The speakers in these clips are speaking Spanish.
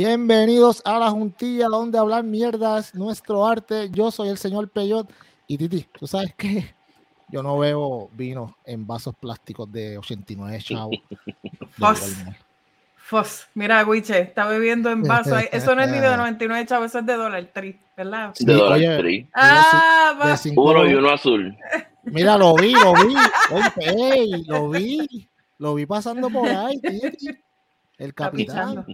Bienvenidos a la juntilla donde hablar mierdas, nuestro arte. Yo soy el señor Peyot y Titi, ¿tú sabes qué? Yo no veo vino en vasos plásticos de 89 chavos. Fos. Fos. Mira, Wiche, está bebiendo en vaso. Eso no es ni de 99 chavos, eso es de Dollar Tree, ¿verdad? De Dollar Tree. Ah, va. Uno y uno azul. Mira, lo vi, lo vi. Oye, lo vi. Lo vi pasando por ahí, Titi. El capitán.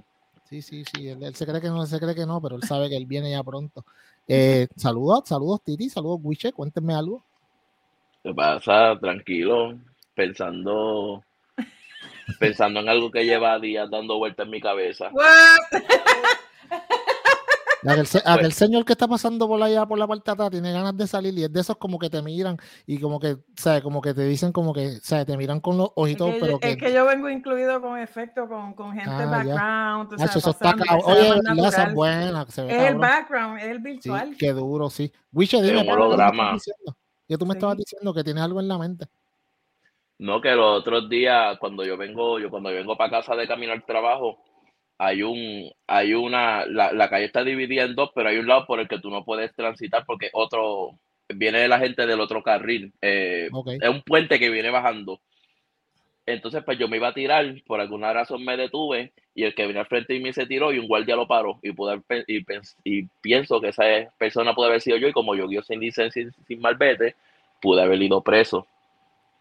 Sí, sí, sí. Él, se cree que no, se cree que no, pero él sabe que él viene ya pronto. Eh, saludos, saludos, Titi, saludos, Wiche. Cuéntenme algo. ¿Qué pasa? Tranquilo, pensando pensando en algo que lleva días dando vueltas en mi cabeza. Aquel, aquel, señor que está pasando por allá por la parte de atrás tiene ganas de salir y es de esos como que te miran y como que, ¿sabes? Como que te dicen como que, ¿sabes? Te miran con los ojitos, es que, pero que... Es que yo vengo incluido con efecto, con, con gente ah, background. Sabes, eso está Oye, la buena. Se ve es el background, es el virtual. Sí, qué duro, sí. Wiche, dime, un holograma. Que tú me estabas diciendo que tienes algo en la mente. No, que los otros días, cuando yo vengo, yo cuando yo vengo para casa de camino al trabajo, hay un, hay una, la, la, calle está dividida en dos, pero hay un lado por el que tú no puedes transitar porque otro, viene la gente del otro carril. Eh, Es un puente que viene bajando. Entonces, pues yo me iba a tirar, por alguna razón me detuve y el que venía al frente de mí se tiró y un guardia lo paró y, pude, y, y pienso que esa persona puede haber sido yo y como yo guío sin licencia y sin malvete, pude haber ido preso.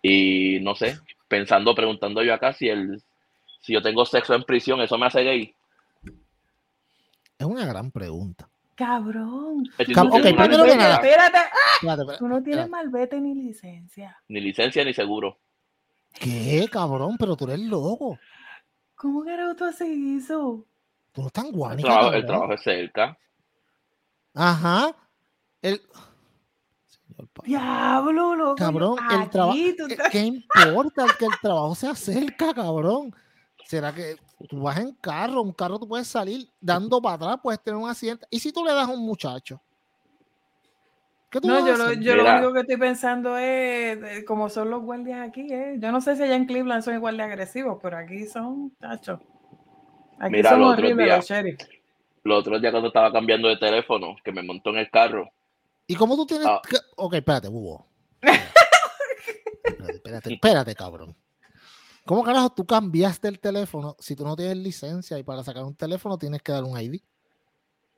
Y no sé, pensando, preguntando yo acá si el, si yo tengo sexo en prisión, ¿eso me hace gay? Es una gran pregunta. Cabrón. ok, primero que nada. Espérate. espérate, Tú no tienes malvete ni licencia. Ni licencia ni seguro. ¿Qué, cabrón? Pero tú eres loco. ¿Cómo que tú haces eso? Tú no estás guay. El trabajo, el trabajo es cerca. Ajá. El. Diablo, loco. Cabrón, el trabajo. ¿Qué importa que el trabajo se acerca, cabrón? ¿Será que tú vas en carro? Un carro tú puedes salir dando para atrás, puedes tener un accidente. ¿Y si tú le das a un muchacho? ¿Qué tú no, yo, lo, yo lo, único que estoy pensando es como son los guardias aquí. Eh. Yo no sé si allá en Cleveland son igual de agresivos, pero aquí son tachos. Aquí Mira, son horribles los sheriffs. Los otros días cuando estaba cambiando de teléfono, que me montó en el carro. ¿Y cómo tú tienes.? Ah. Ok, espérate, Hugo. espérate, espérate, espérate, cabrón. ¿Cómo carajo tú cambiaste el teléfono si tú no tienes licencia y para sacar un teléfono tienes que dar un ID?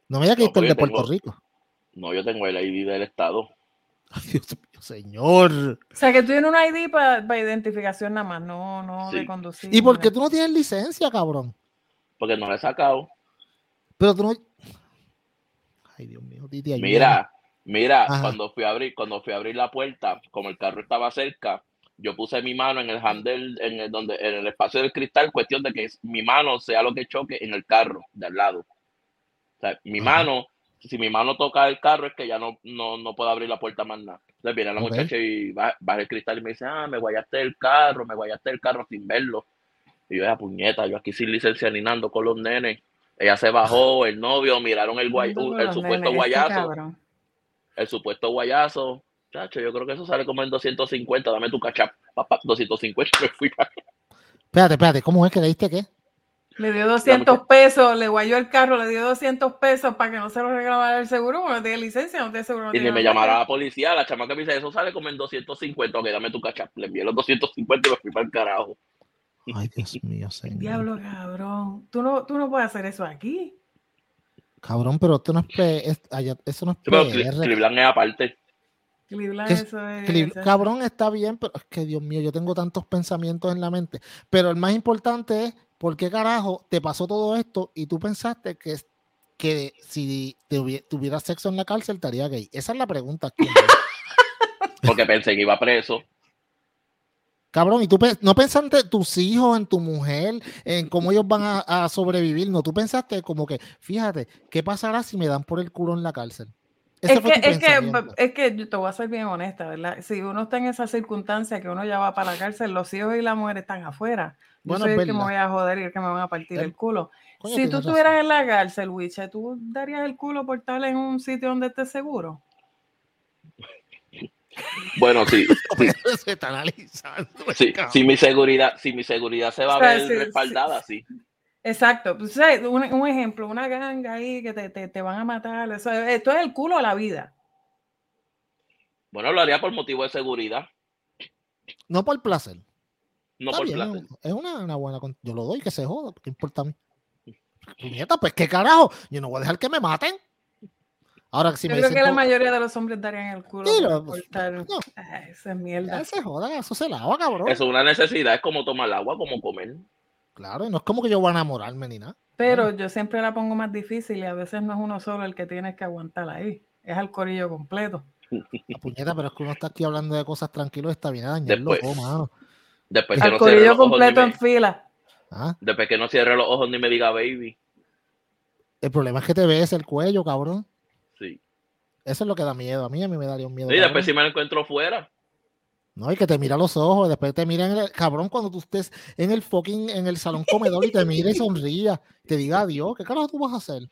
No me digas que no, el de Puerto Rico. No, yo tengo el ID del Estado. Ay, Dios mío, señor. O sea, que tú tienes un ID para identificación nada más, no, no de conducir. ¿Y por qué tú no tienes licencia, cabrón? Porque no la he sacado. Pero tú no. Ay, Dios mío, Titi, Mira, mira, cuando fui a abrir, cuando fui a abrir la puerta, como el carro estaba cerca, yo puse mi mano en el handle, en el, donde, en el espacio del cristal, cuestión de que mi mano sea lo que choque en el carro de al lado. O sea, mi mano, si mi mano toca el carro, es que ya no, no, no puedo abrir la puerta más nada. Entonces viene la muchacha y baja, el cristal y me dice, ah, me guayaste el carro, me guayaste el carro sin verlo. Y yo, esa puñeta, yo aquí sin licencia ni nando con los nenes. Ella se bajó, el novio, miraron el, guay, el supuesto guayazo. El supuesto guayazo, yo creo que eso sale como en 250. Dame tu cachap. Papá, 250 me fui. Espérate, espérate, ¿cómo es que le diste qué? Le dio 200 pesos, le guayó el carro, le dio 200 pesos para que no se lo regalara el seguro, porque no tiene licencia, no tiene seguro. y ni me llamara la policía, la chamaca me dice, eso sale como en 250, ok, dame tu cachap. Le envié los 250 y me fui para el carajo. Ay, Dios mío, señor. Diablo, cabrón. Tú no, tú no puedes hacer eso aquí. Cabrón, pero esto no es, eso no es sí, Cleveland es aparte. Cleveland, eso es, cabrón, está bien, pero es que Dios mío, yo tengo tantos pensamientos en la mente. Pero el más importante es, ¿por qué carajo te pasó todo esto y tú pensaste que, que si tuvieras sexo en la cárcel estaría gay? Esa es la pregunta. Porque pensé que iba preso. Cabrón, y tú no pensaste en tus hijos, en tu mujer, en cómo ellos van a, a sobrevivir. No, tú pensaste como que, fíjate, ¿qué pasará si me dan por el culo en la cárcel? Es que, es, que, es que yo te voy a ser bien honesta, ¿verdad? Si uno está en esa circunstancia que uno ya va para la cárcel, los hijos y la mujer están afuera. Yo soy el que me voy a joder y el que me van a partir el, culo. si tú estuvieras en la cárcel, Wiche, ¿tú darías el culo por estar en un sitio donde estés seguro? Bueno, sí. sí. Se está analizando. Sí, si mi seguridad, si mi seguridad se va a ver respaldada, sí. Exacto. Pues, un, un, ejemplo, una ganga ahí que te, te, te van a matar. Eso, esto es el culo a la vida. Bueno, lo haría por motivo de seguridad. No por placer. No por placer. Es una, una, buena. Yo lo doy que se joda. ¿Qué importa a mí? Puñeta, pues qué carajo. Yo no voy a dejar que me maten. Ahora, si Yo me creo que la mayoría de los hombres darían el culo. Sí, por pues, no. esa es mierda. se joda, eso se lava, cabrón. Eso es una necesidad, es como tomar agua, como comer. Claro, y no es como que yo voy a enamorarme ni nada. Pero yo siempre la pongo más difícil y a veces no es uno solo el que tienes que aguantar ahí. Es al corillo completo. La puñeta, pero es que uno está aquí hablando de cosas tranquilos, está bien a dañarlo, después, mano. Después que al no corillo completo en fila. ¿Ah? Después que no cierre los ojos ni me diga baby. El problema es que te ves el cuello, cabrón. Sí. Eso es lo que da miedo. A mí, a mí me daría un miedo. Y después si me lo encuentro fuera. No, y que te mira los ojos, después te mira en el cabrón cuando tú estés en el fucking, en el salón comedor y te mire y sonría, te diga adiós, ¿qué carajo tú vas a hacer?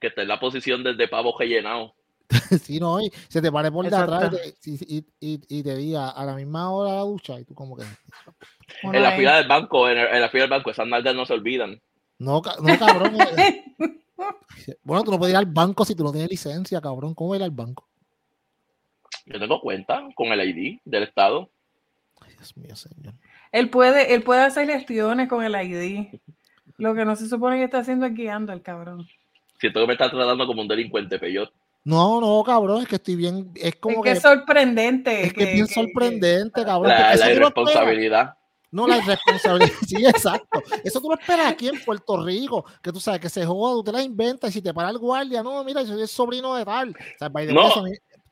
Que esté en la posición desde pavo rellenado. sí, no, y se te pare por detrás y, y, y, te diga a la misma hora la ducha y tú como que... en la fila del banco, en, la fila del banco, esas nalgas no se olvidan. No, no cabrón. Eh. bueno, tú no puedes ir al banco si tú no tienes licencia, cabrón. ¿Cómo ir al banco? Yo tengo cuenta con el ID del Estado. Ay, Dios mío, señor. Él puede, él puede hacer gestiones con el ID. Lo que no se supone que está haciendo es guiando al cabrón. Siento que me está tratando como un delincuente, peyot. No, no, cabrón, es que estoy bien. Es como que, es sorprendente. Es que, es bien sorprendente, cabrón. La, la irresponsabilidad. No, la irresponsabilidad. sí, exacto. Eso tú lo esperas aquí en Puerto Rico, que tú sabes que se joda, tú te la inventas y si te para el guardia, no, mira, yo soy el sobrino de tal. O sea, no.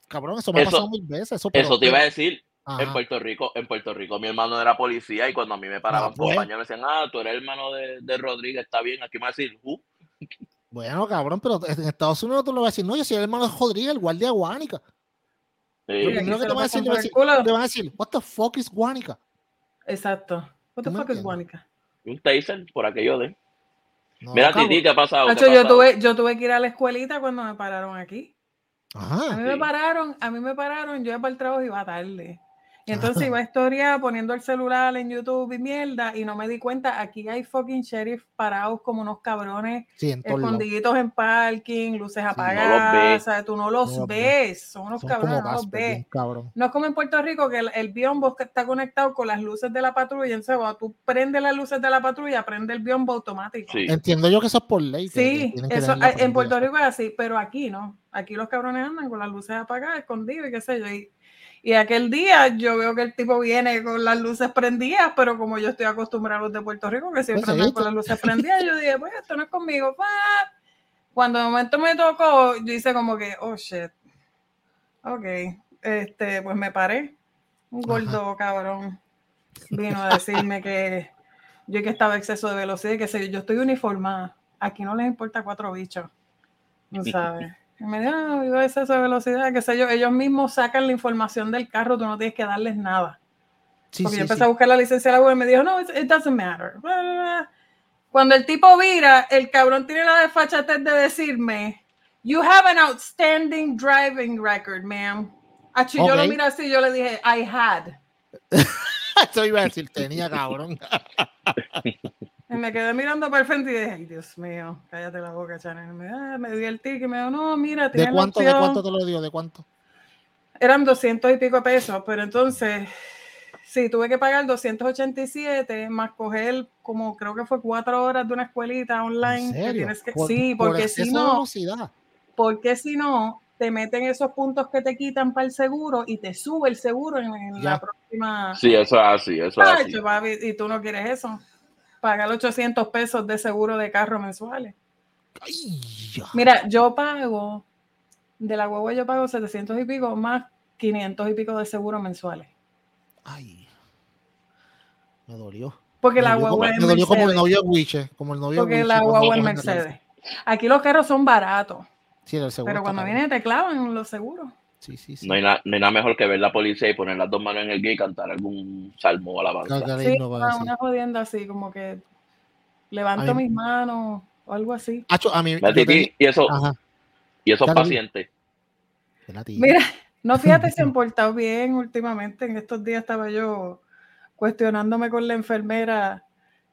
Cabrón, eso me ha pasado mil veces. Eso, eso te iba a decir. En Puerto Rico, en Puerto Rico, mi hermano era policía y cuando a mí me paraban por baño me decían, ah, tú eres hermano de, de Rodríguez, está bien, aquí me va a decir, uh. Bueno, cabrón, pero en Estados Unidos tú lo vas a decir, no, yo soy el hermano de Rodríguez, el guardia de Guánica. Sí. Lo primero que te van a decir, te van a decir, what the fuck is Guánica? Exacto. What the fuck is Guánica? Un taser por aquello de. Mira, Titi, ¿qué ha pasado? yo, tuve, yo tuve que ir a la escuelita cuando me pararon aquí. A mí me pararon, a mí me pararon, yo iba para el trabajo y iba tarde. Y entonces iba a historia poniendo el celular en YouTube y mierda, y no me di cuenta, aquí hay fucking sheriff parados como unos cabrones, escondiditos en parking, luces apagadas, o sea, tú no los ves, son unos cabrones, no los ves. No es como en Puerto Rico que el, el biombo está conectado con las luces de la patrulla, entonces cuando tú prendes las luces de la patrulla, prende el biombo automático. Entiendo yo que eso es por ley. Sí, eso, en Puerto Rico es así, pero aquí no. Aquí los cabrones andan con las luces apagadas, escondidos y qué sé yo. Y, y aquel día yo veo que el tipo viene con las luces prendidas, pero como yo estoy acostumbrado a los de Puerto Rico, que siempre andan con las luces prendidas, yo dije, pues esto no es conmigo. Cuando de momento me tocó, yo hice como que, oh shit. Ok, este, pues me paré. Un gordo cabrón vino a decirme que yo que estaba exceso de velocidad que sé yo, estoy uniformada. Aquí no les importa cuatro bichos. No sabes. Y me dijo, ah, vivo exceso de velocidad, qué sé yo. Ellos mismos sacan la información del carro, tú no tienes que darles nada. Porque yo empecé a buscar la licencia de la web y me dijo, no, it doesn't matter. Cuando el tipo vira, el cabrón tiene la desfachatez de decirme, you have an outstanding driving record, ma'am. Achi, yo lo miro así, yo le dije, I had. Eso iba a decir, tenía cabrón. Y me quedé mirando para el frente y dije, ay, Dios mío, cállate la boca, Chanel. Me, ah, me di el ticket y me dijo, no, mira, ¿De cuánto, ¿De cuánto te lo dio? ¿De cuánto? Eran 200 y pico pesos, pero entonces, sí, tuve que pagar 287 más coger como creo que fue cuatro horas de una escuelita online. Que tienes que, sí, porque si no, porque si no, te meten esos puntos que te quitan para el seguro y te sube el seguro en, la próxima. Sí, eso es así, eso es así. y tú no quieres eso pagar 800 pesos de seguro de carro mensuales. Mira, yo pago, de la huevo yo pago 700 y pico más 500 y pico de seguro mensuales. Ay, me dolió. Porque la guagua es Me dolió como el novio Wiche, como el novio Porque la guagua es Mercedes. Aquí los carros son baratos. Sí, el seguro pero cuando viene te clavan los seguros. Sí, sí, sí. No, hay nada mejor que ver la policía y poner las dos manos en el guía y cantar algún salmo o alabanza. Sí, una, jodienda así, como que levanto mis manos o algo así. a mí, y eso, y esos pacientes. Mira, no fíjate, se han portado bien últimamente. En estos días estaba yo cuestionándome con la enfermera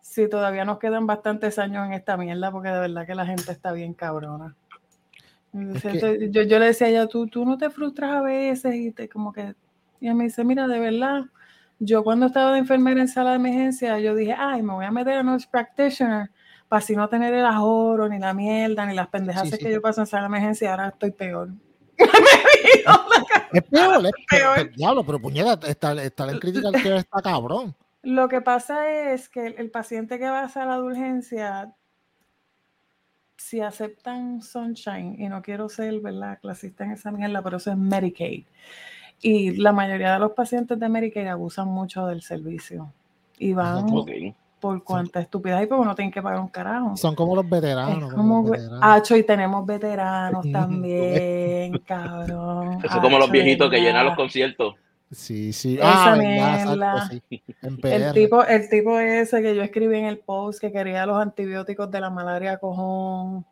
Sí, todavía nos quedan bastantes años en esta mierda porque de verdad que la gente está bien cabrona. Yo, yo, le decía a ella, tú, tú no te frustras a veces y te como que... Y ella me dice, mira, de verdad, yo cuando estaba de enfermera en sala de emergencia, yo dije, ay, me voy a meter a nurse practitioner para así no tener el ahorro, ni la mierda, ni las pendejas que yo paso en sala de emergencia, ahora estoy peor. es peor, es peor. Diablo, pero puñeta, está, está en crítica que está cabrón. Lo que pasa es que el, paciente que va a sala de urgencia, si aceptan Sunshine, y no quiero ser, ¿verdad?, clasista en esa mierda, pero eso es Medicaid. Y la mayoría de los pacientes de Medicaid abusan mucho del servicio. Y van por cuánta estupidez hay, porque uno tiene que pagar un carajo. Son como los veteranos. como, Hacho, y tenemos veteranos también, cabrón. Eso es como los viejitos que llenan los conciertos. Sí, sí. Esa ah, El tipo, el tipo ese que yo escribí en el post que quería los antibióticos de la malaria cojón.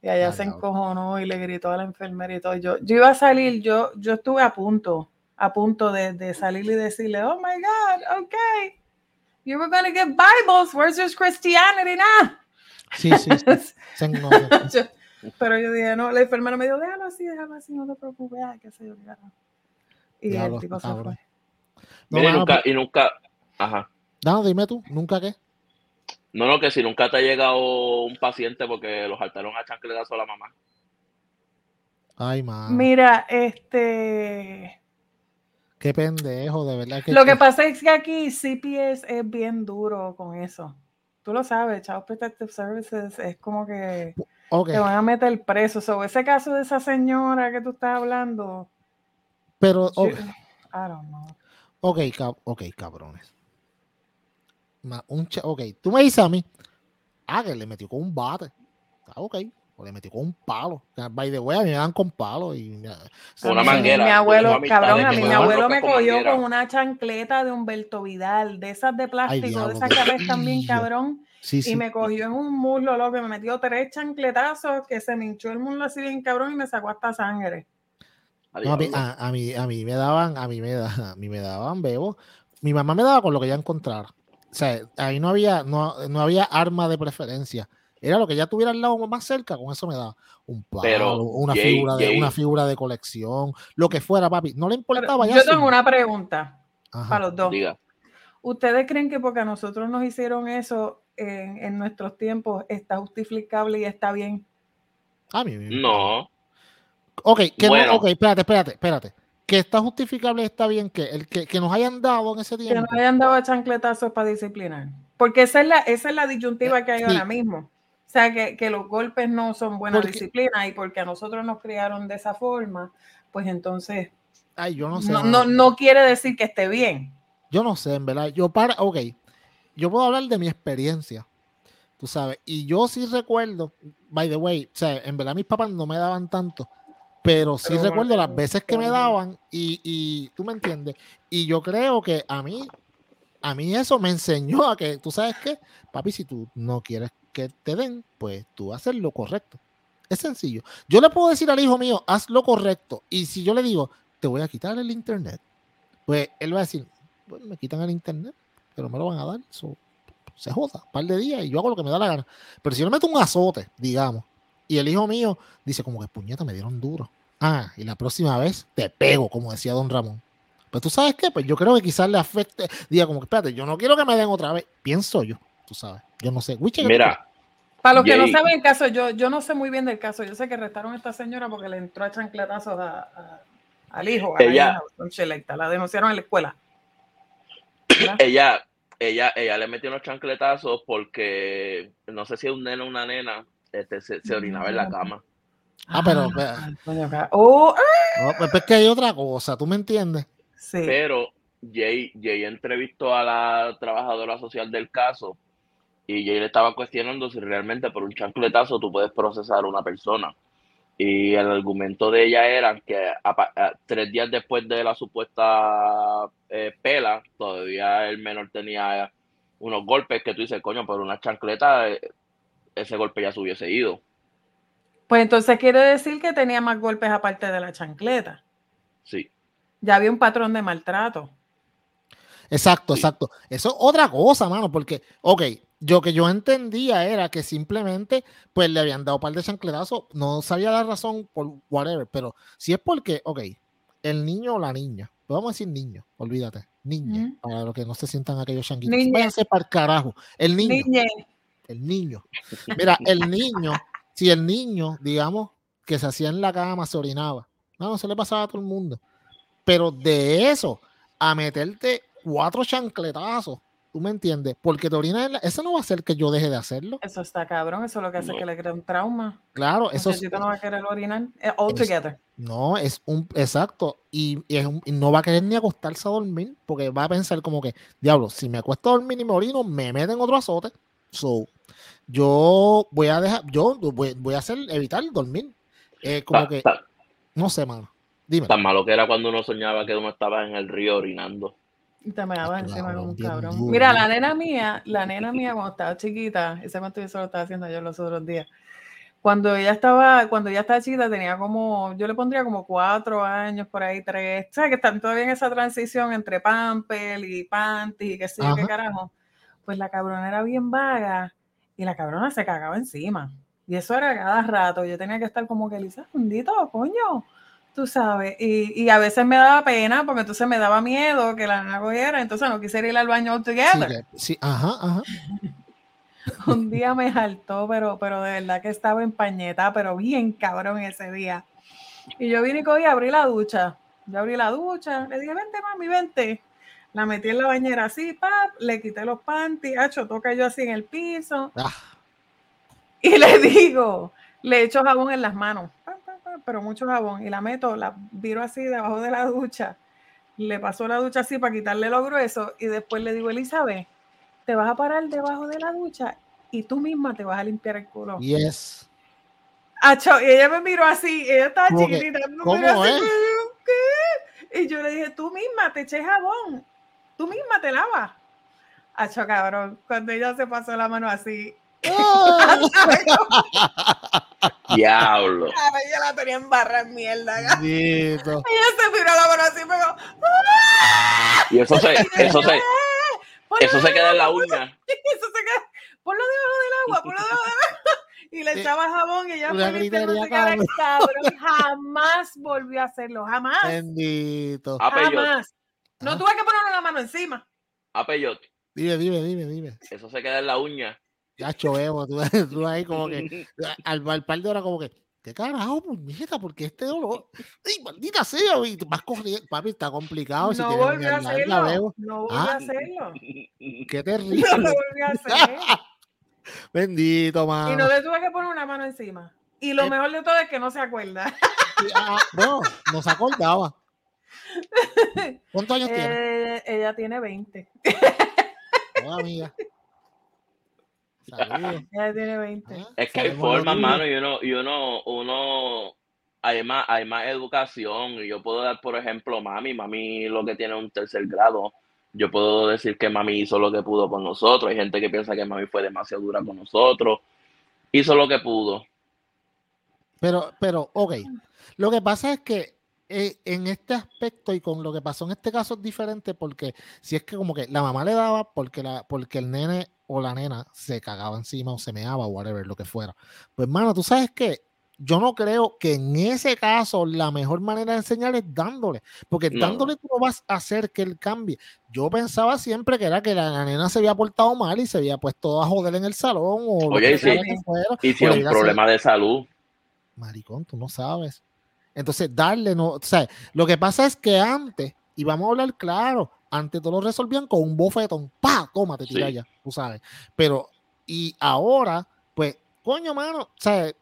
Y allá se encojonó y le gritó a la enfermera y todo. Yo, yo iba a salir, yo, yo estuve a punto, a punto de, de salir y decirle, oh my God, okay. You were gonna get Bibles, where's your Christianity now? Sí, sí, sí. pero yo dije, no, la enfermera me dijo, déjalo así, déjalo así, no te preocupes, qué sé yo, y el tipo se fue. No, y nunca, y nunca, ajá. No, dime tú, ¿nunca qué? No, no, que si nunca te ha llegado un paciente porque los saltaron a chancletazo a la mamá. Ay, madre. Mira, este. Qué pendejo, de verdad. Que lo que pasa es que aquí CPS es bien duro con eso. Tú lo sabes, Child Protective Services es como que te van a meter preso. So, ese caso de esa señora que tú estás hablando, pero, okay. I don't know. Ok, ok, cabrones. Un ok, tú me dices a mí, ah, que le metió con un bate. Ah, ok, o le metió con un palo. By the way, a mí me dan con palo y una manguera. Mi abuelo, cabrón, a mí mi abuelo me cogió con una chancleta de Humberto Vidal, de esas de plástico, de esas que también, cabrón. Sí, sí. Y me cogió en un muslo, loco, me metió tres chancletazos que se me hinchó el muslo así bien cabrón y me sacó hasta sangre a, mí, a, mí, me daban, a mí me, a mí me daban bebo. Mi mamá me daba con lo que ya encontrara. O sea, ahí no había, no, no había arma de preferencia. Era lo que ya tuviera al lado más cerca, con eso me daba un palo, una, figura de, una figura de colección, lo que fuera, papi. No le importaba ya. Yo tengo una pregunta para los dos. ¿Ustedes creen que porque a nosotros nos hicieron eso en, en nuestros tiempos está justificable y está bien? A mí no. Ok, que no, ok, espérate, espérate, espérate. Que está justificable, está bien que el que, que nos hayan dado en ese tiempo. Que nos hayan dado chancletazos para disciplinar. Porque esa es la, esa es la disyuntiva que hay ahora mismo. O sea, que, que, los golpes no son buena disciplina y porque a nosotros nos criaron de esa forma, pues entonces. Ay, yo no sé. No, no, no, quiere decir que esté bien. Yo no sé, en verdad. Yo para, ok. Yo puedo hablar de mi experiencia. Tú sabes. Y yo sí recuerdo, by the way, o sea, en verdad mis papás no me daban tanto pero sí recuerdo las veces que me daban y, y, tú me entiendes. Y yo creo que a mí, a mí eso me enseñó a que, tú sabes qué, papi, si tú no quieres que te den, pues tú haces lo correcto. Es sencillo. Yo le puedo decir al hijo mío, haz lo correcto. Y si yo le digo, te voy a quitar el internet, pues él va a decir, bueno, me quitan el internet, pero me lo van a dar. se joda, un par de días y yo hago lo que me da la gana. Pero si yo le meto un azote, digamos, y el hijo mío dice como que puñeta, me dieron duro. Ah, y la próxima vez te pego, como decía don Ramón. Pues tú sabes qué, pues yo creo que quizás le afecte, diga como que espérate, yo no quiero que me den otra vez. Pienso yo, tú sabes. Yo no sé. Mira. Para los que no saben el caso, yo, yo no sé muy bien del caso. Yo sé que restaron a esta señora porque le entró a chancletazos a, al hijo, a ella, la, la denunciaron en la escuela. Ella, ella, ella le metió unos chancletazos porque no sé si es un neno o una nena, este, se, orinaba en la cama. Ah, pero. Ah, oh, ah. Pues, es que hay otra cosa, ¿tú me entiendes? Sí. Pero Jay, Jay entrevistó a la trabajadora social del caso y Jay le estaba cuestionando si realmente por un chancletazo tú puedes procesar a una persona. Y el argumento de ella era que tres días después de la supuesta eh, pela, todavía el menor tenía unos golpes que tú dices, coño, por una chancleta, eh, ese golpe ya se hubiese ido. Pues entonces quiere decir que tenía más golpes aparte de la chancleta. Sí. Ya había un patrón de maltrato. Exacto, exacto. Eso es otra cosa, mano, porque, ok, Yo que yo entendía era que simplemente pues le habían dado un par de chancletazos, no sabía la razón por whatever, pero si es porque, ok, el niño o la niña, pues vamos a decir niño, olvídate, niña, para los que no se sientan aquellos changuitos, váyanse para el carajo, el niño, el niño, mira, el niño, si el niño, digamos, que se hacía en la cama, se orinaba, no, no se le pasaba a todo el mundo, pero de eso a meterte cuatro chancletazos ¿Tú me entiendes? Porque te orinas Eso no va a hacer que yo deje de hacerlo. Eso está cabrón. Eso es lo que hace que le cree un trauma. Claro, eso es. no va a querer orinar. Eh, all together. No, es un. Exacto. Y, no va a querer ni acostarse a dormir. Porque va a pensar como que, diablo, si me acuesto a dormir y me orino, me meten otro azote. So, yo voy a dejar. Yo voy, a hacer, evitar dormir. Eh, como que. no sé, mano. Dime. Tan malo que era cuando uno soñaba que uno estaba en el río orinando. Y te me daba encima como un cabrón. Mira, la nena mía, la nena mía cuando estaba chiquita, ese cuento yo solo estaba haciendo yo los otros días. Cuando ella estaba, cuando ella estaba chiquita, tenía como, yo le pondría como cuatro años, por ahí tres. O sea, que están todavía en esa transición entre pampel y panty y qué sé yo, qué carajo. Pues la cabrona era bien vaga y la cabrona se cagaba encima. Y eso era cada rato. Yo tenía que estar como que, Lisa, fundito, coño tú sabes, y, y, a veces me daba pena porque entonces me daba miedo que la nana cogiera, entonces no quisiera ir al baño all together. Sí, ajá, ajá. Un día me saltó, pero, pero de verdad que estaba en pañeta, pero bien cabrón ese día. Y yo vine y cogí, abrí la ducha. Yo abrí la ducha, le dije, vente mami, vente. La metí en la bañera así, pap, le quité los panties, hacho, toca yo así en el piso. Ah. Y le digo, le echo jabón en las manos pero mucho jabón, y la meto, la viro así debajo de la ducha, le paso la ducha así para quitarle lo grueso, y después le digo, Elizabeth, te vas a parar debajo de la ducha y tú misma te vas a limpiar el culo. Yes. Acho, y ella me miró así, ella estaba chiquitita, ¿Cómo es? ¿qué? Y yo le dije, tú misma te eché jabón, tú misma te lavas. Acho, cabrón, cuando ella se pasó la mano así, Diablo. Ella la tenía en barra en mierda. Ella se tiró la mano así, pero. ¡ah! Y eso se, eso se, eso se queda en la uña. Eso se queda. Ponlo debajo del agua, ponlo debajo del agua. Y le echaba jabón y ella fue cabrón. Jamás volvió a hacerlo, jamás. Bendito. Jamás. No tuve que ponerle la mano encima. A Dime, dime, dime, dime. Eso se queda en la uña. Ya chovemos, tú, tú, ahí como que al, al par de horas como que, ¿qué carajo, puñeta? Porque este dolor, ¡ay, maldita sea! Y vas corriendo, papi, está complicado. No volví a hacerlo. No volví a ah, hacerlo. Qué terrible. No lo volví a hacer. Bendito, mano. Y no le tuve que poner una mano encima. Y lo eh, mejor de todo es que no se acuerda. Ah, no, no se acordaba. ¿Cuántos años tiene? Eh, ella tiene 20. Hola, amiga. Ya tiene 20. Es que hay formas, mano, y uno, y uno, uno, hay más, hay más educación. Y yo puedo dar, por ejemplo, mami, mami lo que tiene un tercer grado. Yo puedo decir que mami hizo lo que pudo con nosotros. Hay gente que piensa que mami fue demasiado dura con nosotros. Hizo lo que pudo. Pero, pero, ok. Lo que pasa es que eh, en este aspecto y con lo que pasó en este caso es diferente porque si es que como que la mamá le daba porque, la, porque el nene o la nena se cagaba encima o se meaba o whatever, lo que fuera. Pues, hermano, tú sabes que yo no creo que en ese caso la mejor manera de enseñar es dándole, porque dándole tú no vas a hacer que él cambie. Yo pensaba siempre que era que la, nena se había portado mal y se había puesto a joder en el salón o Oye, y si, un problema de salud. Maricón, tú no sabes. Entonces, darle, no, o sea, lo que pasa es que antes, y vamos a hablar claro, antes todo lo resolvían con un bofetón, pa, toma, te tira ya, tú sabes. Pero, y ahora, pues, coño, mano, o sea,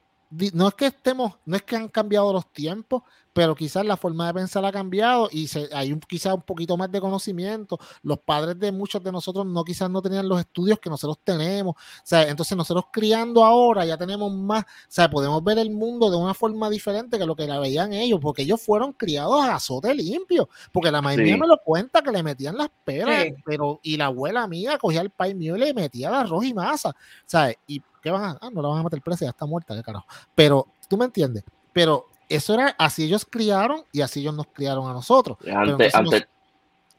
no es que estemos, no es que han cambiado los tiempos, pero quizás la forma de pensar ha cambiado y se, hay un, quizás un poquito más de conocimiento. Los padres de muchos de nosotros no quizás no tenían los estudios que nosotros tenemos. O sea, entonces nosotros criando ahora ya tenemos más, o sea, podemos ver el mundo de una forma diferente que lo que la veían ellos, porque ellos fueron criados a azote limpio, porque la mayoría me lo cuenta que le metían las peras, pero y la abuela mía cogía el pay mío y le metía el arroz y masa, ¿sabes? Y ¿qué van a, ah, no la van a meter presa, ya está muerta, qué carajo. Pero, ¿tú me entiendes? Pero eso era así ellos criaron y así ellos nos criaron a nosotros. Antes, antes.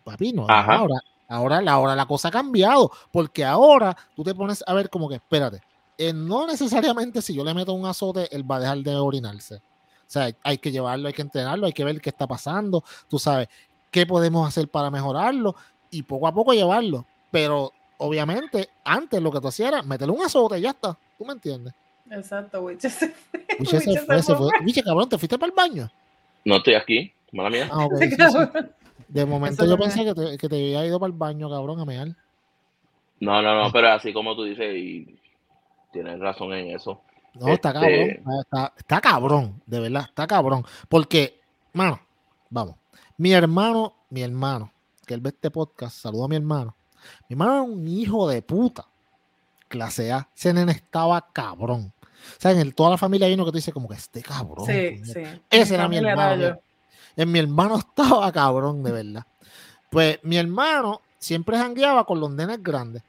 papi, no, ahora, Ahora, ahora la cosa ha cambiado, porque ahora tú te pones a ver como que, espérate, eh, no necesariamente si yo le meto un azote, él va a dejar de orinarse. O sea, hay que llevarlo, hay que entrenarlo, hay que ver qué está pasando, tú sabes, qué podemos hacer para mejorarlo y poco a poco llevarlo. Pero obviamente, antes lo que tú hacías era meterle un azote y ya está. ¿Tú me entiendes? Exacto, Wiche se fue. Wiche se fue, se fue. Wiche, cabrón, ¿te fuiste para el baño? No estoy aquí, mala mía. Ah, De momento yo pensé que te, que te, había ido para el baño, cabrón, a mear. No, no, no, pero así como tú dices, y tienes razón en eso. No, está este cabrón, está, está cabrón, de verdad, está cabrón. Porque, mano, vamos, mi hermano, mi hermano, que él ve este podcast, saludo a mi hermano. Mi hermano era un hijo de puta. Clase A. Ese nene estaba cabrón. O sea, en toda la familia hay uno que te dice como que este cabrón. Sí, sí. Ese era mi hermano. En mi hermano estaba cabrón, de verdad. Pues mi hermano siempre jangueaba con los nenes grandes.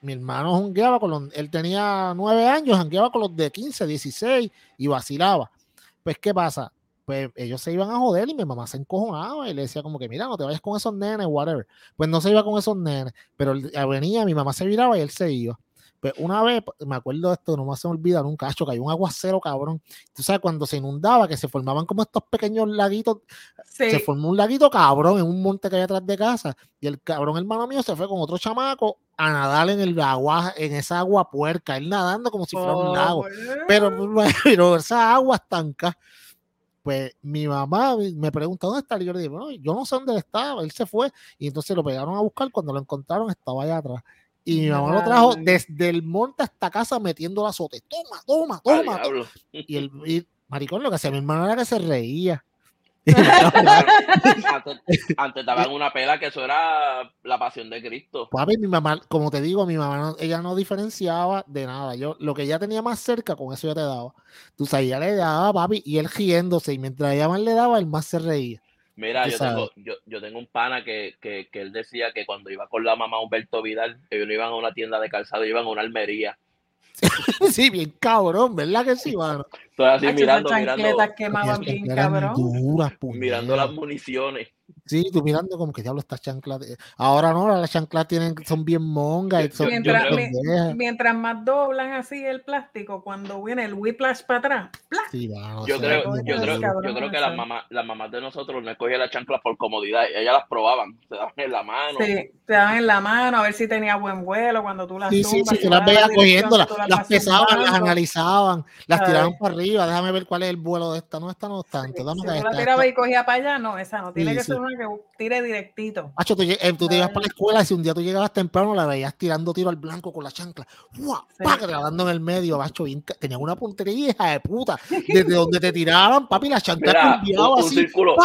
Mi hermano jangueaba con los. Él tenía nueve años, jangueaba con los de 15, 16 y vacilaba. Pues, ¿qué pasa? Pues ellos se iban a joder y mi mamá se encojonaba y le decía como que, mira, no te vayas con esos nenes, whatever. Pues no se iba con esos nenes, pero venía, mi mamá se viraba y él se iba. Pues una vez, me acuerdo de esto, no me se me olvida nunca, cacho, que hay un aguacero, cabrón. Tú sabes, cuando se inundaba, que se formaban como estos pequeños laguitos, se formó un laguito, cabrón, en un monte que hay atrás de casa. Y el cabrón hermano mío se fue con otro chamaco a nadar en el agua, en esa agua puerca, él nadando como si fuera un lago. Pero, pero esa agua estanca. Pues mi mamá me preguntó dónde está. Y yo le dije, bueno, yo no sé dónde estaba, él se fue. Y entonces lo pegaron a buscar. Cuando lo encontraron, estaba allá atrás. Y mi mamá lo trajo desde el monte hasta casa metiendo la azote. Toma, toma, toma. Y el maricón lo que hacía mi hermano era que se reía. antes, daban una pela que eso era la pasión de Cristo. Papi, mi mamá, como te digo, mi mamá ella no diferenciaba de nada. Yo, lo que ella tenía más cerca, con eso ya te daba. Tú sabes, ella le daba, papi, y él riéndose, y mientras ella más le daba, él más se reía. Mira, yo tengo, yo, yo tengo, un pana que, que, que, él decía que cuando iba con la mamá Humberto Vidal, ellos no iban a una tienda de calzado, iban a una almería. sí, bien cabrón, ¿verdad que sí, mano? Estoy así mirando, mirando. quemaban bien cabrón. mirando las municiones. Sí, tú mirando como que diablo estas chanclas. Ahora no, las chanclas tienen, son bien mongas. Y son mientras, más doblan así el plástico, cuando viene el whiplash para atrás. yo, creo, yo, creo, yo creo que las mamás, las mamás de nosotros no escogían las chanclas por comodidad, ellas las probaban, se daban en la mano. Sí, te daban en la mano a ver si tenía buen vuelo cuando tú las Sí, sí, sí, tú las veías cogiéndolas, las pesaban, las analizaban, las tiraban para arriba, déjame ver cuál es el vuelo de esta, no, esta no es tanto. si tú la tirabas y cogía para allá, no, esa no, tiene que ser una que tire directito. Hacho, tú, eh, tú te ibas para la escuela y si un día tú llegabas temprano la veías tirando tiro al blanco con la chancla. ¡Guau! Sí. dando en el medio, macho, tenía una puntería hija de puta. Desde donde te tiraban, papi, la chancla cambiaba un, así. Círculo,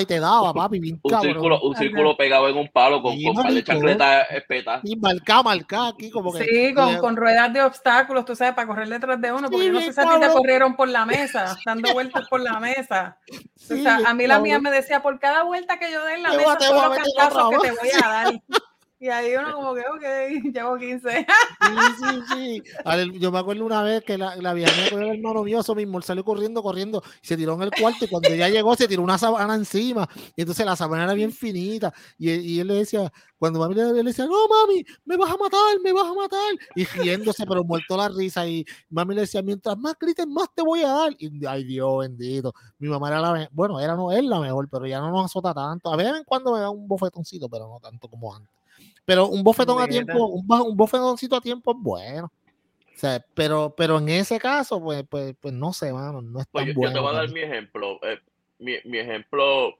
y te daba, papi, bien un Círculo, un círculo pegado en un palo con, con par de chancletas espetas. Y marcado, marcado aquí como que. Sí, con, con, ruedas de obstáculos, tú sabes, para correr detrás de uno, porque yo no sé si a ti te corrieron por la mesa, dando vueltas por la mesa. o sea, a mí la mía me decía, por cada vuelta que yo dé en la mesa, todos los cantazos que te voy a dar. Y ahí uno como que, ok, llevo 15. Sí, sí, sí. yo me acuerdo una vez que la, la vieja me el hermano mío, mismo, él salió corriendo, corriendo, y se tiró en el cuarto, y cuando ya llegó se tiró una sabana encima, y entonces la sabana era bien finita, y, y él le decía, cuando mami le, le, decía, no mami, me vas a matar, me vas a matar, y riéndose, pero muerto la risa, y mami le decía, mientras más grites, más te voy a dar, y ay Dios bendito, mi mamá era la mejor, bueno, era no es la mejor, pero ya no nos azota tanto, a veces en cuando me da un bofetoncito, pero no tanto como antes. Pero un bofetón a tiempo, un, un bofetoncito a tiempo es bueno. O sea, pero, pero en ese caso, pues, pues, pues no sé, mano, no es tan pues bueno. Yo te voy a dar mi ejemplo. Eh, mi, mi, ejemplo,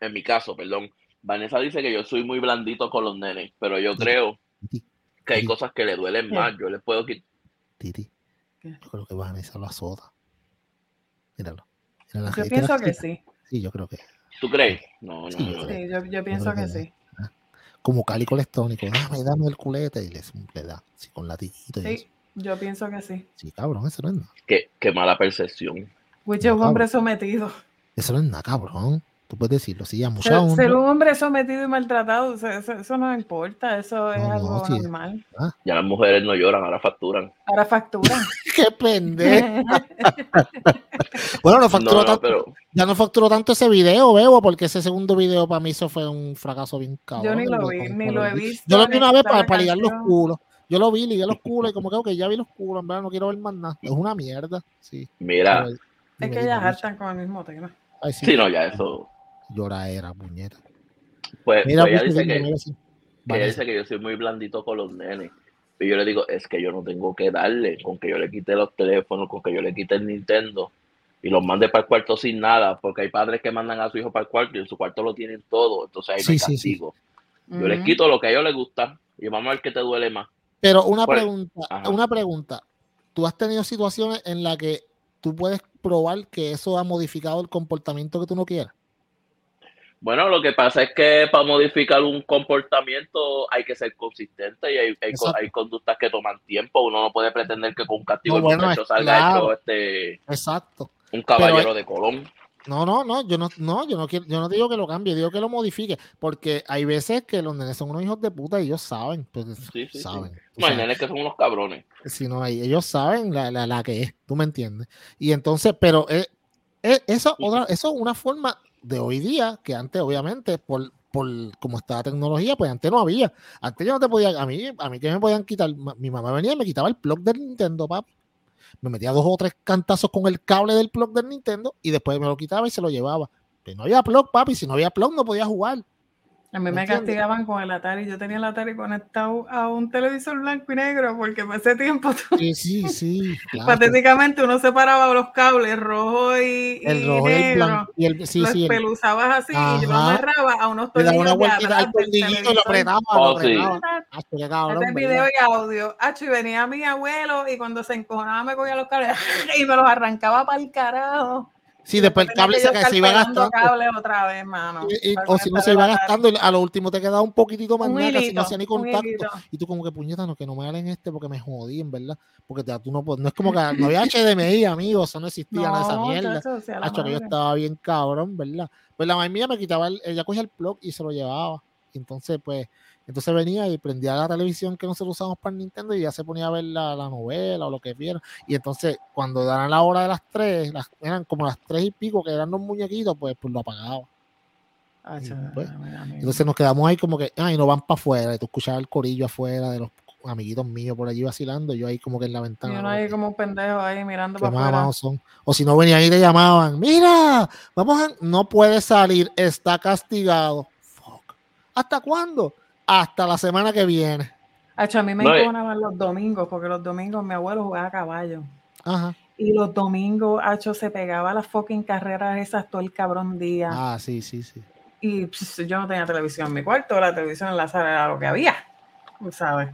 en mi caso, perdón. Vanessa dice que yo soy muy blandito con los nenes, pero yo creo que hay cosas que le duelen más. Yo les puedo quitar. Titi, yo creo que Vanessa lo azota. Míralo. yo pienso que sí. Sí, yo creo que. ¿Tú crees? No, no. Sí, yo, yo, pienso que, que sí como cálico electrónico, dame, dame el culete y le, le da, así con latiguito. Sí, yo pienso que sí. Sí, cabrón, eso no es nada. Qué, qué mala percepción. Which es un hombre sometido. Eso no es nada, cabrón. Tú puedes decirlo, sí, a ser, ser un hombre sometido y maltratado, eso, no importa, eso es algo normal. Ah. Ya las mujeres no lloran, ahora facturan. Ahora facturan. ¡Qué pendejo! bueno, no factura tanto. ya no facturó tanto ese video, veo, porque ese segundo video para mí eso fue un fracaso bien cabrón. Yo ni lo vi, ni lo he visto. Yo lo vi una vez para, para ligar los culos. Yo lo vi, ligué los culos y como que, ok, ya vi los culos, en verdad no quiero ver más nada. Es una mierda, sí. Mira. es que ellas hartan con el mismo tema. sí, no, ya eso. Llora era, puñeta. Pues, Mira, pues ella dice que, que, dice que yo soy muy blandito con los nenes. Y yo le digo, es que yo no tengo que darle, con que yo le quite los teléfonos, con que yo le quite el Nintendo y los mande para el cuarto sin nada, porque hay padres que mandan a su hijo para el cuarto y en su cuarto lo tienen todo, entonces ahí me castigo. Yo les quito lo que a ellos les gusta y vamos a ver qué te duele más. Pero una pregunta, una pregunta. ¿Tú has tenido situaciones en las que tú puedes probar que eso ha modificado el comportamiento que tú no quieras? Bueno, lo que pasa es que para modificar un comportamiento hay que ser consistente y hay, hay, conductas que toman tiempo. Uno no puede pretender que con un castigo el salga hecho este, Exacto. un caballero de Colón. No, no, no, yo no, no, yo no quiero, yo no digo que lo cambie, digo que lo modifique, porque hay veces que los nenes son unos hijos de puta y ellos saben, pues sí, sí, saben. No, hay nenes que son unos cabrones. Si no, ellos saben la, la, la, que es, tú me entiendes. Y entonces, pero eh, eh, eso, otra, eso es una forma de hoy día, que antes obviamente por, por como está la tecnología, pues antes no había. Antes yo no te podía, a mí, a mí que me podían quitar, mi mamá venía y me quitaba el plug del Nintendo, pap. Me metía dos o tres cantazos con el cable del plug del Nintendo y después me lo quitaba y se lo llevaba. Pero no había plug, papi, si no había plug no podía jugar. A mí me castigaban con el Atari. Yo tenía el Atari conectado a un televisor blanco y negro porque en ese tiempo. Sí, sí, sí. Patéticamente uno separaba los cables rojo y, el rojo negro. Y el, sí, los sí, peluzabas así y yo lo agarraba a unos tornillos. Le daba una vueltita al tornillito y lo apretaba. Oh, lo Sí. Este video y audio. Acho, y venía mi abuelo y cuando se encojonaba me cogía los cables y me los arrancaba para el carajo. Sí, después el cable se, se, iba gastando. Cable otra vez, mano, o si no se iba gastando, a lo último te quedaba un poquitito más nada, si no hacía ni contacto. Y tú como que puñeta, no, que no me hagan este porque me jodí, en verdad. Porque tú no, no es como que no había HDMI, amigos, eso no existía nada de esa mierda. Hacho, que yo estaba bien cabrón, ¿verdad? Pues la mamá mía me quitaba, el, ella cogía el plug y se lo llevaba. Entonces, pues, entonces venía y prendía la televisión que nosotros usamos para Nintendo y ya se ponía a ver la, novela o lo que viera. Y entonces, cuando daban la hora de las tres, eran como las tres y pico que eran los muñequitos, pues, pues lo apagaba. Pues, entonces nos quedamos ahí como que, ay, no van para afuera. Y tú escuchabas el corillo afuera de los amiguitos míos por allí vacilando, yo ahí como que en la ventana. Yo no ahí como un pendejo ahí mirando para afuera. O si no venían y te llamaban, mira, vamos a, no puede salir, está castigado. ¿Hasta cuándo? Hasta la semana que viene. a mí me no, los domingos, porque los domingos mi abuelo jugaba a caballo. Ajá. Y los domingos, Hacho, se pegaba a las fucking carreras esas todo el cabrón día. Ah, sí, sí, sí. Y pues, yo no tenía televisión en mi cuarto, la televisión en la sala era lo que había, ¿sabes?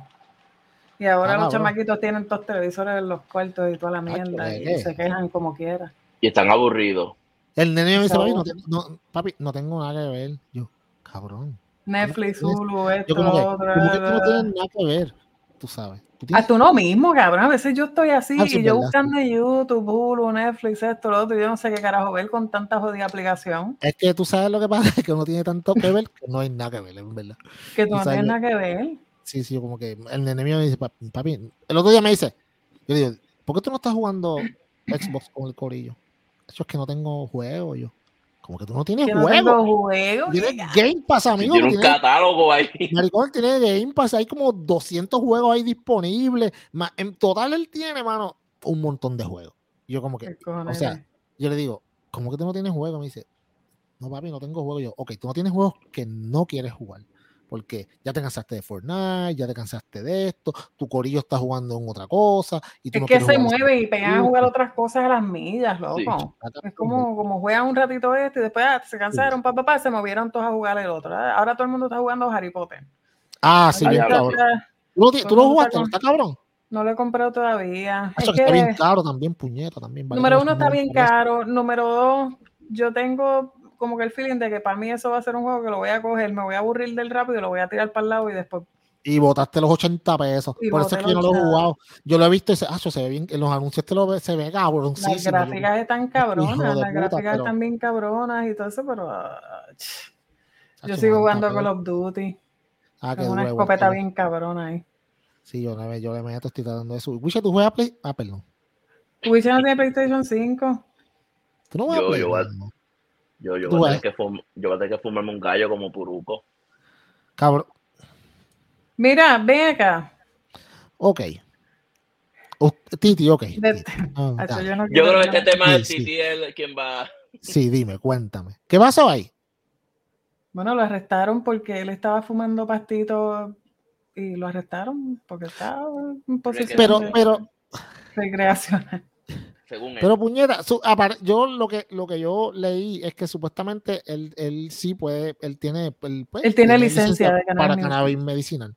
Y ahora ah, los chamaquitos tienen todos televisores en los cuartos y toda la mierda y se quejan como quiera. Y están aburridos. El nene me dice, papi no, no, papi, no tengo nada que ver. Yo, cabrón. Netflix, Hulu, esto, como que. Como que no tienen nada que ver, tú sabes. ¿Tú A tú no mismo, cabrón. A veces yo estoy así ah, y yo buscando YouTube, Hulu, Netflix, esto, lo otro, y yo no sé qué carajo ver con tanta jodida aplicación. Es que tú sabes lo que pasa, es que uno tiene tanto que ver que no hay nada que ver, en verdad. Que tú, no tienes nada que ver. Sí, sí, como que el nene mío me dice, papi, el otro día me dice, yo digo, ¿por qué tú no estás jugando Xbox con el corillo? Eso es que no tengo juego yo. Como que tú no tienes juego. Tienes Game Pass, amigo. Tiene un catálogo ahí. Maricón tiene Game Pass, hay como 200 juegos ahí disponibles. En total él tiene, mano, un montón de juegos. Yo como que, o sea, yo le digo, ¿cómo que tú no tienes juego? Me dice, no papi, no tengo juego. Yo, ok, tú no tienes juegos que no quieres jugar porque ya te cansaste de Fortnite, ya te cansaste de esto, tu corillo está jugando en otra cosa. Y tú es que se mueve y pegan a jugar otras cosas a las millas, loco. Es como, como juegan un ratito este y después ah, se cansaron, papá, papá, se movieron todos a jugar el otro. Ahora todo el mundo está jugando Harry Potter. Ah, sí, bien cabrón. ¿Tú, ¿Tú, lo jugaste? ¿Está cabrón? No lo he comprado todavía. Eso es que está bien caro también, puñeta, también. número uno está bien caro. Número dos, yo tengo como que el feeling de que para mí eso va a ser un juego que lo voy a coger, me voy a aburrir del rápido, lo voy a tirar para el lado y después. Y botaste los 80 pesos. Por eso es que yo no lo he jugado. Yo lo he visto y se, ah, se ve bien. En los anuncios te lo se ve cabrón. Las gráficas están cabronas, las gráficas están bien cabronas y todo eso, pero. Ah, yo sigo jugando Call of Duty. Ah, es una escopeta bien cabrona ahí. Sí, yo, yo le meto, estoy tratando de subir. Wish, ¿tú juegas Play? Ah, perdón. Wish no tiene PlayStation 5. ¿Tú no juegas yo, Play? Yo, Yo, yo, voy a tener que yo voy a tener que fumarme un gallo como puruco. Cabrón. Mira, ven acá. Ok. titi, ok. Yo, creo que este tema es Titi es quien va. Sí, dime, cuéntame. ¿Qué pasó ahí? Bueno, lo arrestaron porque él estaba fumando pastitos y lo arrestaron porque estaba en posición pero, pero, recreacional. Pero puñeta, yo lo que lo que yo leí es que supuestamente él, él sí puede, él tiene, él, pues, tiene, licencia, de para cannabis medicinal.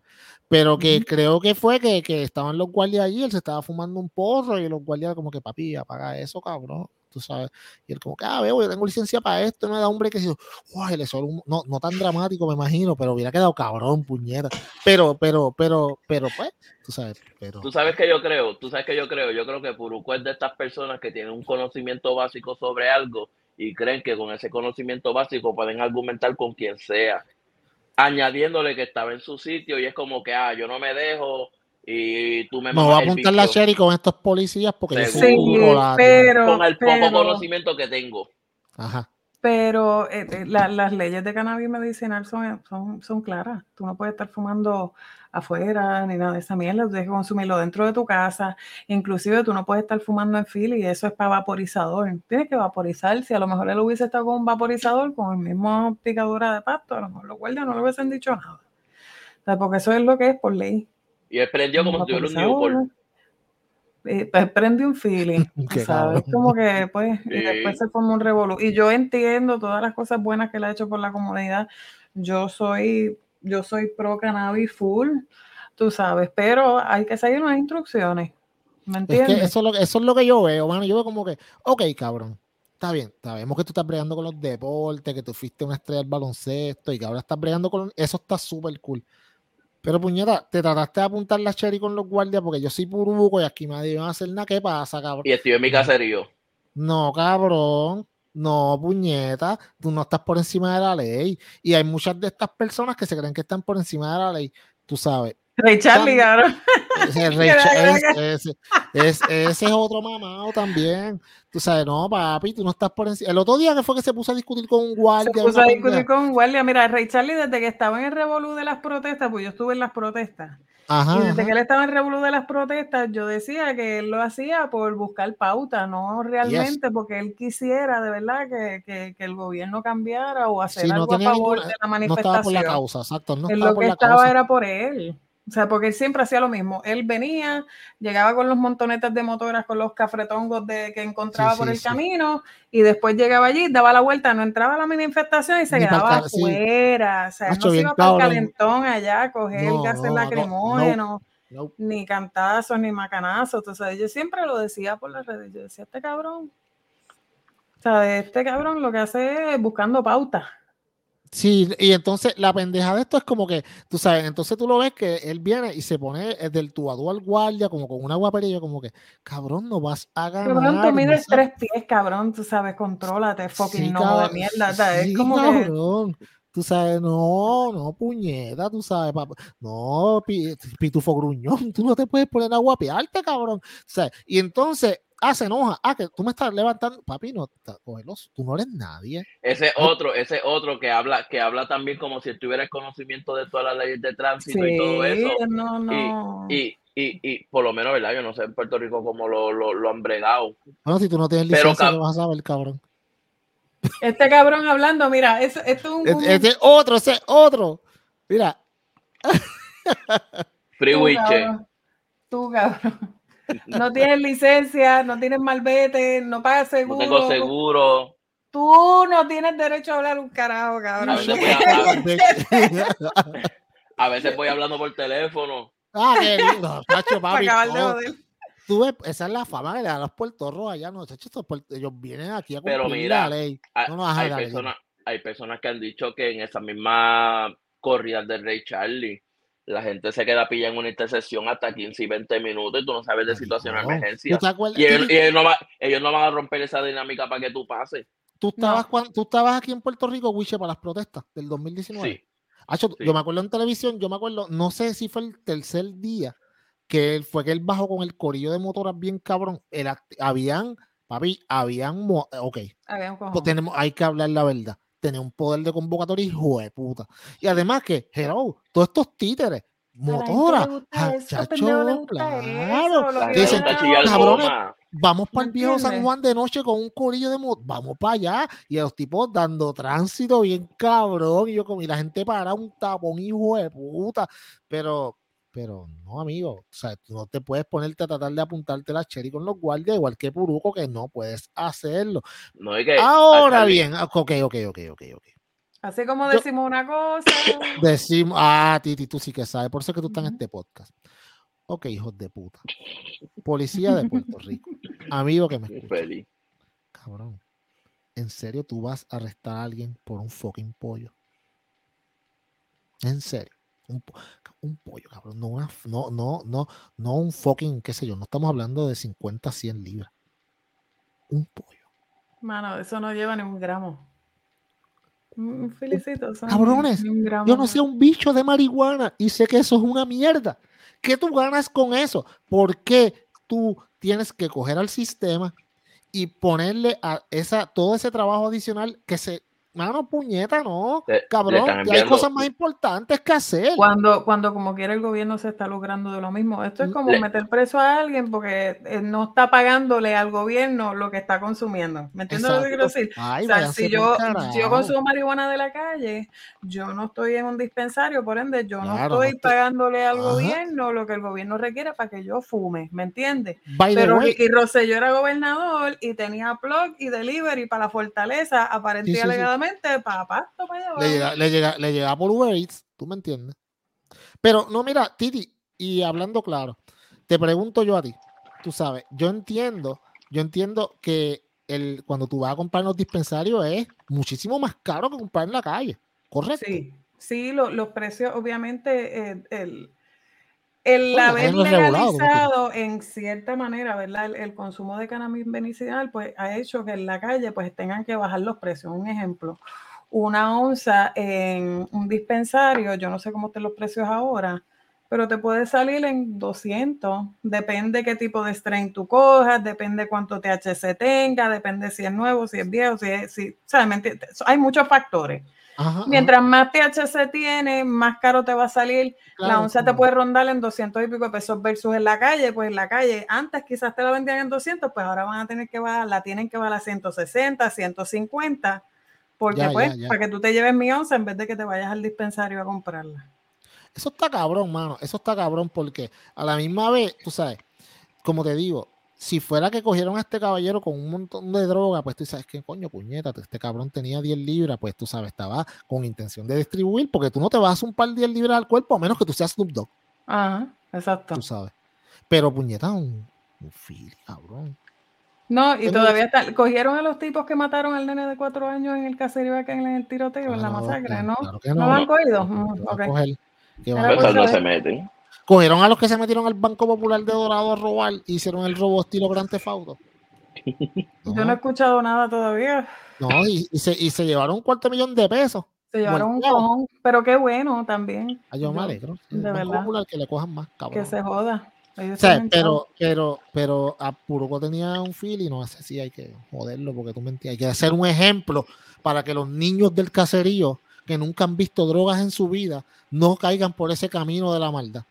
Pero que creo que fue que, que, estaban los guardias allí, él se estaba fumando un porro y los guardias como que papi, apaga eso, cabrón tú sabes. Y él como que, ah, veo, yo tengo licencia para esto, me da hombre que wow, el no, no tan dramático, me imagino, pero hubiera quedado cabrón, puñera. Pero, pero, pero, pero, pues, tú sabes, pero. Tú sabes que yo creo, tú sabes que yo creo, yo creo que Puruco es de estas personas que tienen un conocimiento básico sobre algo y creen que con ese conocimiento básico pueden argumentar con quien sea, añadiéndole que estaba en su sitio y es como que, ah, yo no me dejo y tú me, me voy a apuntar la Sherry con estos policías porque yo sí, pero, con el poco conocimiento que tengo. Ajá. Pero eh, eh, las leyes de cannabis medicinal son, son, son, claras. Tú no puedes estar fumando afuera ni nada de esa mierda. Tú tienes que consumirlo dentro de tu casa. Inclusive tú no puedes estar fumando en fila y eso es para vaporizador. Tienes que vaporizar. Si a lo mejor él hubiese estado con un vaporizador, con el mismo picadura de pasto, a lo mejor los guardias no le hubiesen dicho nada. porque eso es lo que es por ley. Y él prendió como si tuviera un Newport. Eh, pues prende un feeling, ¿sabes? Como que, pues, y después se forma un revolú. Y yo entiendo todas las cosas buenas que le ha hecho por la comunidad. Yo soy, yo soy pro cannabis full, tú sabes, pero hay que seguir unas instrucciones. ¿Me entiendes? eso, es lo, eso es lo que yo veo, mano. Yo veo como que, ok, cabrón, está bien, sabemos que tú estás bregando con los deportes, que tú fuiste una estrella del baloncesto y que ahora estás bregando con... Eso está súper cool. Pero puñeta, te trataste de apuntar la cherry con los guardias porque yo soy puruco y aquí me a hacer nada. ¿Qué pasa, cabrón? Y estoy en mi caserío. No, cabrón. No, puñeta. Tú no estás por encima de la ley. Y hay muchas de estas personas que se creen que están por encima de la ley. Tú sabes. Ray Charlie, cabrón. Ese, ese, es otro mamado también. Tú sabes, no, papi, tú no estás por encima. El otro día que fue que se puso a discutir con un guardia. Se puso a discutir con un guardia. Mira, Ray Charlie, desde que estaba en el revolú de las protestas, pues yo estuve en las protestas. y desde que él estaba en el revolú de las protestas, yo decía que él lo hacía por buscar pauta, no realmente porque él quisiera de verdad que, que, que el gobierno cambiara o hacer algo a favor de la manifestación. No estaba por la causa, exacto. No lo que estaba era por él. O sea, porque él siempre hacía lo mismo. Él venía, llegaba con los montonetas de motoras, con los cafretongos de, que encontraba por el camino, y después llegaba allí, daba la vuelta, no entraba a la manifestación y se quedaba afuera. O sea, no se iba para el calentón allá a coger no, gases lacrimógenos, ni cantazos, ni macanazos. Entonces, yo siempre lo decía por las redes. Yo decía, este cabrón, o sea, este cabrón lo que hace es buscando pautas. Sí, y entonces la pendeja de esto es como que, tú sabes, entonces tú lo ves que él viene y se pone eh, del tu al guardia, como con una guaperilla, como que, cabrón, no vas a ganar. Cabrón, tú mides tres pies, cabrón, tú sabes, contrólate, fucking no de mierda. es como cabrón. Tú sabes, no, no, puñeta, tú sabes, no, pitufo gruñón, tú no te puedes poner a guapearte, cabrón. O sea, y entonces Ah, se enoja. Ah, que tú me estás levantando. Papi, no, tú no eres nadie. Ese otro, ese otro que habla, que habla también como si tuviera el conocimiento de todas las leyes de tránsito y todo eso. No, no. Y, y, y, por lo menos, ¿verdad? Yo no sé en Puerto Rico cómo lo, lo, lo han bregado. Bueno, si tú no tienes licencia, Pero, vas a saber, cabrón. Este cabrón hablando, mira, esto es un. Ese otro, ese otro. Mira. Free Tú, cabrón no tienes licencia, no tienes malvete, no pagas seguro. No tengo seguro. Tú no tienes derecho a hablar un carajo, cabrón. A veces voy, hablando por teléfono. Ah, qué lindo, papi. Tú ves, esa es la fama que le dan los puertorros allá, no, ellos vienen aquí a cumplir Pero mira, la ley. hay, personas, hay personas que han dicho que en esa misma corrida del Rey Charlie, la gente se queda pilla en una intersección hasta 15 y 20 minutos y tú no sabes de situación de emergencia. Y, ellos, no van a romper esa dinámica para que tú pases. ¿Tú estabas, tú estabas aquí en Puerto Rico, Wiche, para las protestas del 2019. Sí. Yo me acuerdo en televisión, yo me acuerdo, no sé si fue el tercer día que fue que él bajó con el corillo de motoras bien cabrón. El, habían Papi, habían. Ok. Pues tenemos, hay que hablar la verdad. Tener un poder de convocatoria, hijo de puta. Y además que, hello, todos estos títeres, motora, chacho, claro. Dicen, cabrones, vamos para el viejo San Juan de noche con un corillo de moto, vamos para allá. Y a los tipos dando tránsito bien cabrón. Y yo como, y la gente para un tapón, hijo de puta. Pero pero no, amigo, o sea, tú no te puedes ponerte a tratar de apuntarte la cherry con los guardias, igual que Puruco, que no puedes hacerlo. No hay que, Ahora bien, ok, ok, ok, ok, ok. Así como decimos una cosa. Decimos, ah, Titi, tú sí que sabes, por eso es que tú estás en este podcast. Ok, hijos de puta. Policía de Puerto Rico. Amigo que me escucha. Cabrón. ¿En serio tú vas a arrestar a alguien por un fucking pollo? ¿En serio? Un, un pollo, cabrón. No, no, no, no, no un fucking, qué sé yo, no estamos hablando de 50, 100 libras. Un pollo. Mano, eso no lleva ni un gramo. Mm, felicito. Cabrones, yo no sé un bicho de marihuana y sé que eso es una mierda. ¿Qué tú ganas con eso? ¿Por qué tú tienes que coger al sistema y ponerle a esa, todo ese trabajo adicional que se Mano, puñeta, no. Cabrón, hay cosas más importantes que hacer. Cuando, cuando como quiera el gobierno se está logrando de lo mismo. Esto es como meter preso a alguien porque eh, no está pagándole al gobierno lo que está consumiendo. ¿Me entiendes lo que quiero decir? o sea, si yo, yo consumo marihuana de la calle, yo no estoy en un dispensario, por ende, yo no estoy pagándole al gobierno lo que el gobierno requiere para que yo fume. ¿Me entiendes? Pero y Rosselló era gobernador y tenía plug y delivery para la fortaleza, aparentemente alegadamente papá, le llega, le llega, le llega por Uber Eats, tú me entiendes. Pero no, mira, Titi, y hablando claro, te pregunto yo a ti, tú sabes, yo entiendo, yo entiendo que el, cuando tú vas a comprar en los dispensarios es muchísimo más caro que comprar en la calle, ¿correcto? Sí, sí, los precios, obviamente, eh, el, el haber legalizado en cierta manera, ¿verdad? El, consumo de cannabis medicinal, pues ha hecho que en la calle pues tengan que bajar los precios. Un ejemplo, una onza en un dispensario, yo no sé cómo estén los precios ahora, pero te puede salir en 200, depende qué tipo de strain tú cojas, depende cuánto THC tenga, depende si es nuevo, si es viejo, si es, si, ¿sabes? Hay muchos factores. Mientras más THC tiene, más caro te va a salir. la onza te puede rondar en 200 y pico de pesos versus en la calle. Pues en la calle, antes quizás te la vendían en 200, pues ahora van a tener que bajar, la tienen que bajar a 160, 150. Porque pues, para que tú te lleves mi onza en vez de que te vayas al dispensario a comprarla. Eso está cabrón, mano. Eso está cabrón porque a la misma vez, tú sabes, como te digo, si fuera que cogieron a este caballero con un montón de droga, pues tú sabes que coño, puñeta, este cabrón tenía 10 libras, pues tú sabes, estaba con intención de distribuir, porque tú no te vas a un par de 10 libras al cuerpo a menos que tú seas Snoop Dogg. Ajá, exacto. Tú sabes. Pero puñeta, un, un cabrón. No, y todavía está, cogieron a los tipos que mataron al nene de cuatro años en el caserío acá en el tiroteo, en la masacre, ¿no? no. lo han cogido? No, okay. no se meten. Cogieron a los que se metieron al Banco Popular de Dorado a robar y hicieron el robo estilo Grande Fauto. Yo no he escuchado nada todavía. No, y, se, y se llevaron un cuarto millón de pesos. Se llevaron un cojón, pero qué bueno también. Ay, yo me alegro. De verdad. Popular que le cojan más, cabrón. Que se joda. O sea, pero, pero, pero a Puruco tenía un feel y no sé si hay que joderlo porque tú me entiendes. Hay que hacer un ejemplo para que los niños del caserío que nunca han visto drogas en su vida no caigan por ese camino de la maldad.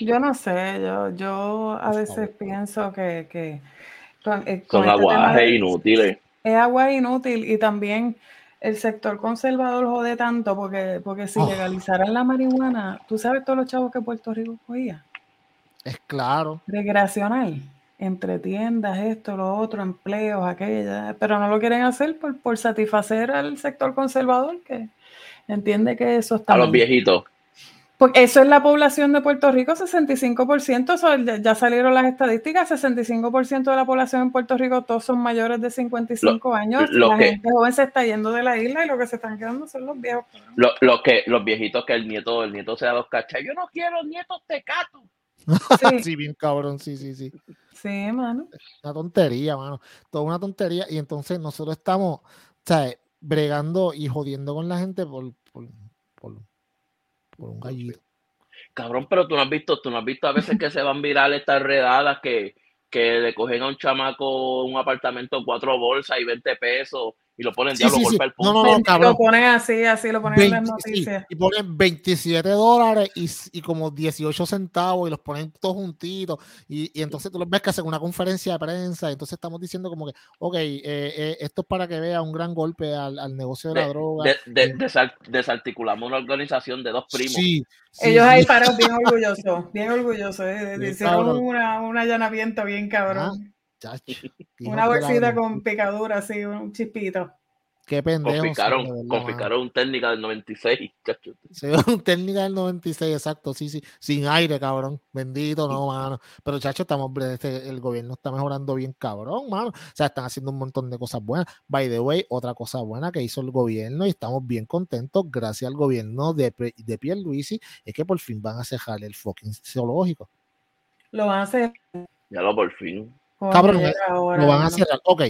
Yo no sé, yo, yo a veces pienso que, que con, eh, son este aguajes inútiles. Es agua inútil y también el sector conservador jode tanto porque, porque si oh. legalizaran la marihuana, tú sabes todos los chavos que Puerto Rico cogía. Es claro. Recreacional, entre tiendas, esto, lo otro, empleos, aquella, pero no lo quieren hacer por, por satisfacer al sector conservador que entiende que eso está. A los viejitos. Porque eso es la población de Puerto Rico, 65%, ya salieron las estadísticas, 65% de la población en Puerto Rico, todos son mayores de 55 años. la gente joven se está yendo de la isla y lo que se están quedando son los viejos. Lo, que, los viejitos que el nieto, el nieto sea los cachas. Yo no quiero nietos tecatos. Sí. sí, bien cabrón, sí, sí, sí. Sí, mano. Una tontería, mano. Toda una tontería. Y entonces nosotros estamos, ¿sabes? Bregando y jodiendo con la gente por, por por un gallito. Cabrón, pero tú no has visto, tú no has visto a veces que se van viral estas redadas que, que le cogen a un chamaco un apartamento cuatro bolsas y 20 pesos y lo ponen, diablo, golpe el punto. No, no, no, cabrón. Lo ponen así, así lo ponen en las noticias. y ponen 27 dólares y, y, como 18 centavos y los ponen todos juntitos. Y, y, entonces tú los ves que hacen una conferencia de prensa. Entonces estamos diciendo como que, ok, eh, eh, esto es para que vea un gran golpe al, al negocio de la droga. De, de, desarticulamos una organización de dos primos. Sí, Ellos ahí pararon bien orgullosos, bien orgullosos. Eh, hicieron una, un allanamiento bien cabrón. Una bolsita con picadura, así, un chispito. Qué pendejo. Confiscaron, un técnica del 96, chacho. Sí, un técnica del 96, exacto, sí, sí. Sin aire, cabrón. Bendito, no, mano. Pero, chacho, estamos, este, el gobierno está mejorando bien, cabrón, mano. O sea, están haciendo un montón de cosas buenas. By the way, otra cosa buena que hizo el gobierno y estamos bien contentos, gracias al gobierno de, de Pierluisi, es que por fin van a cerrar el fucking zoológico. Lo van a hacer. Ya lo por fin. Cabrón, lo van a cerrar. Ok.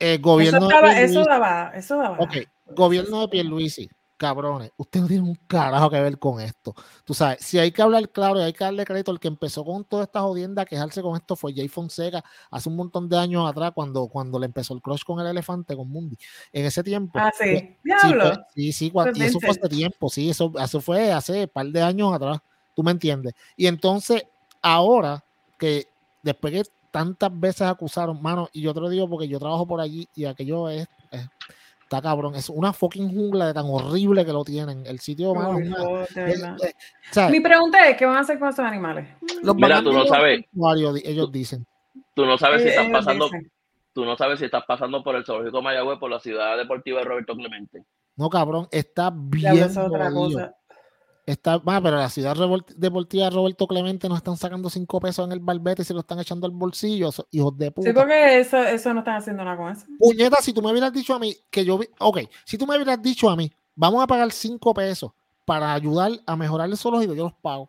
Eh, gobierno eso, de eso daba, eso daba. Ok, gobierno de Pierluisi, cabrones, usted no tiene un carajo que ver con esto. Tú sabes, si hay que hablar claro y hay que darle crédito, el que empezó con toda esta jodienda a quejarse con esto fue Jay Fonseca hace un montón de años atrás cuando, cuando le empezó el crush con el elefante, con Mundi. En ese tiempo. Ah, sí. Diablo. Sí, sí, y eso fue hace tiempo, sí, eso, eso fue hace un par de años atrás, tú me entiendes. Y entonces, ahora que después que tantas veces acusaron, mano, y yo te lo digo porque yo trabajo por allí y aquello es, está cabrón, es una fucking jungla de tan horrible que lo tienen. El sitio, mano, Mi pregunta es, ¿qué van a hacer con esos animales? Mira, tú no sabes. Ellos dicen. Tú no sabes si estás pasando, tú no sabes si estás pasando por el zoológico Mayagüez, por la ciudad deportiva de Roberto Clemente. No, cabrón, está bien. otra cosa. Está, pero la ciudad deportiva Roberto Clemente nos están sacando cinco pesos en el barbete y se lo están echando al bolsillo, hijos de puta. Sí, porque eso, eso no están haciendo nada con eso. Puñeta, si tú me hubieras dicho a mí que yo, ok, si tú me hubieras dicho a mí, vamos a pagar cinco pesos para ayudar a mejorar el zoológico, yo los pago.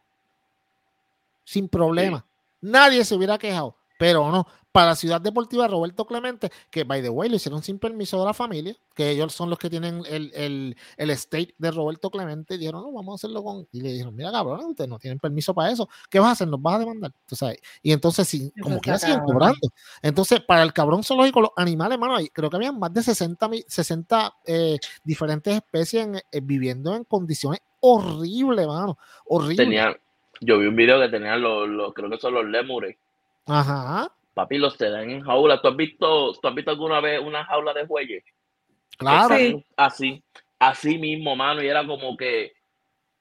Sin problema. Nadie se hubiera quejado, pero no para Ciudad Deportiva Roberto Clemente, que by the way lo hicieron sin permiso de la familia, que ellos son los que tienen el, el, el estate de Roberto Clemente, y dijeron, no, vamos a hacerlo con. Y le dijeron, mira, cabrón, ustedes no tienen permiso para eso. ¿Qué vas a hacer? ¿Nos vas a demandar? Entonces, y entonces, sí, como que siguen cobrando. Entonces, para el cabrón zoológico, los animales, hermano, creo que habían más de 60, 60 eh, diferentes especies eh, viviendo en condiciones horribles, hermano. Horribles. yo vi un video que tenían los, creo que son los lemures. Ajá Papi, los te dan en jaula. ¿Tú has visto, ¿tú has visto alguna vez una jaula de bueyes? Claro. Así, así mismo, mano. Y era como que,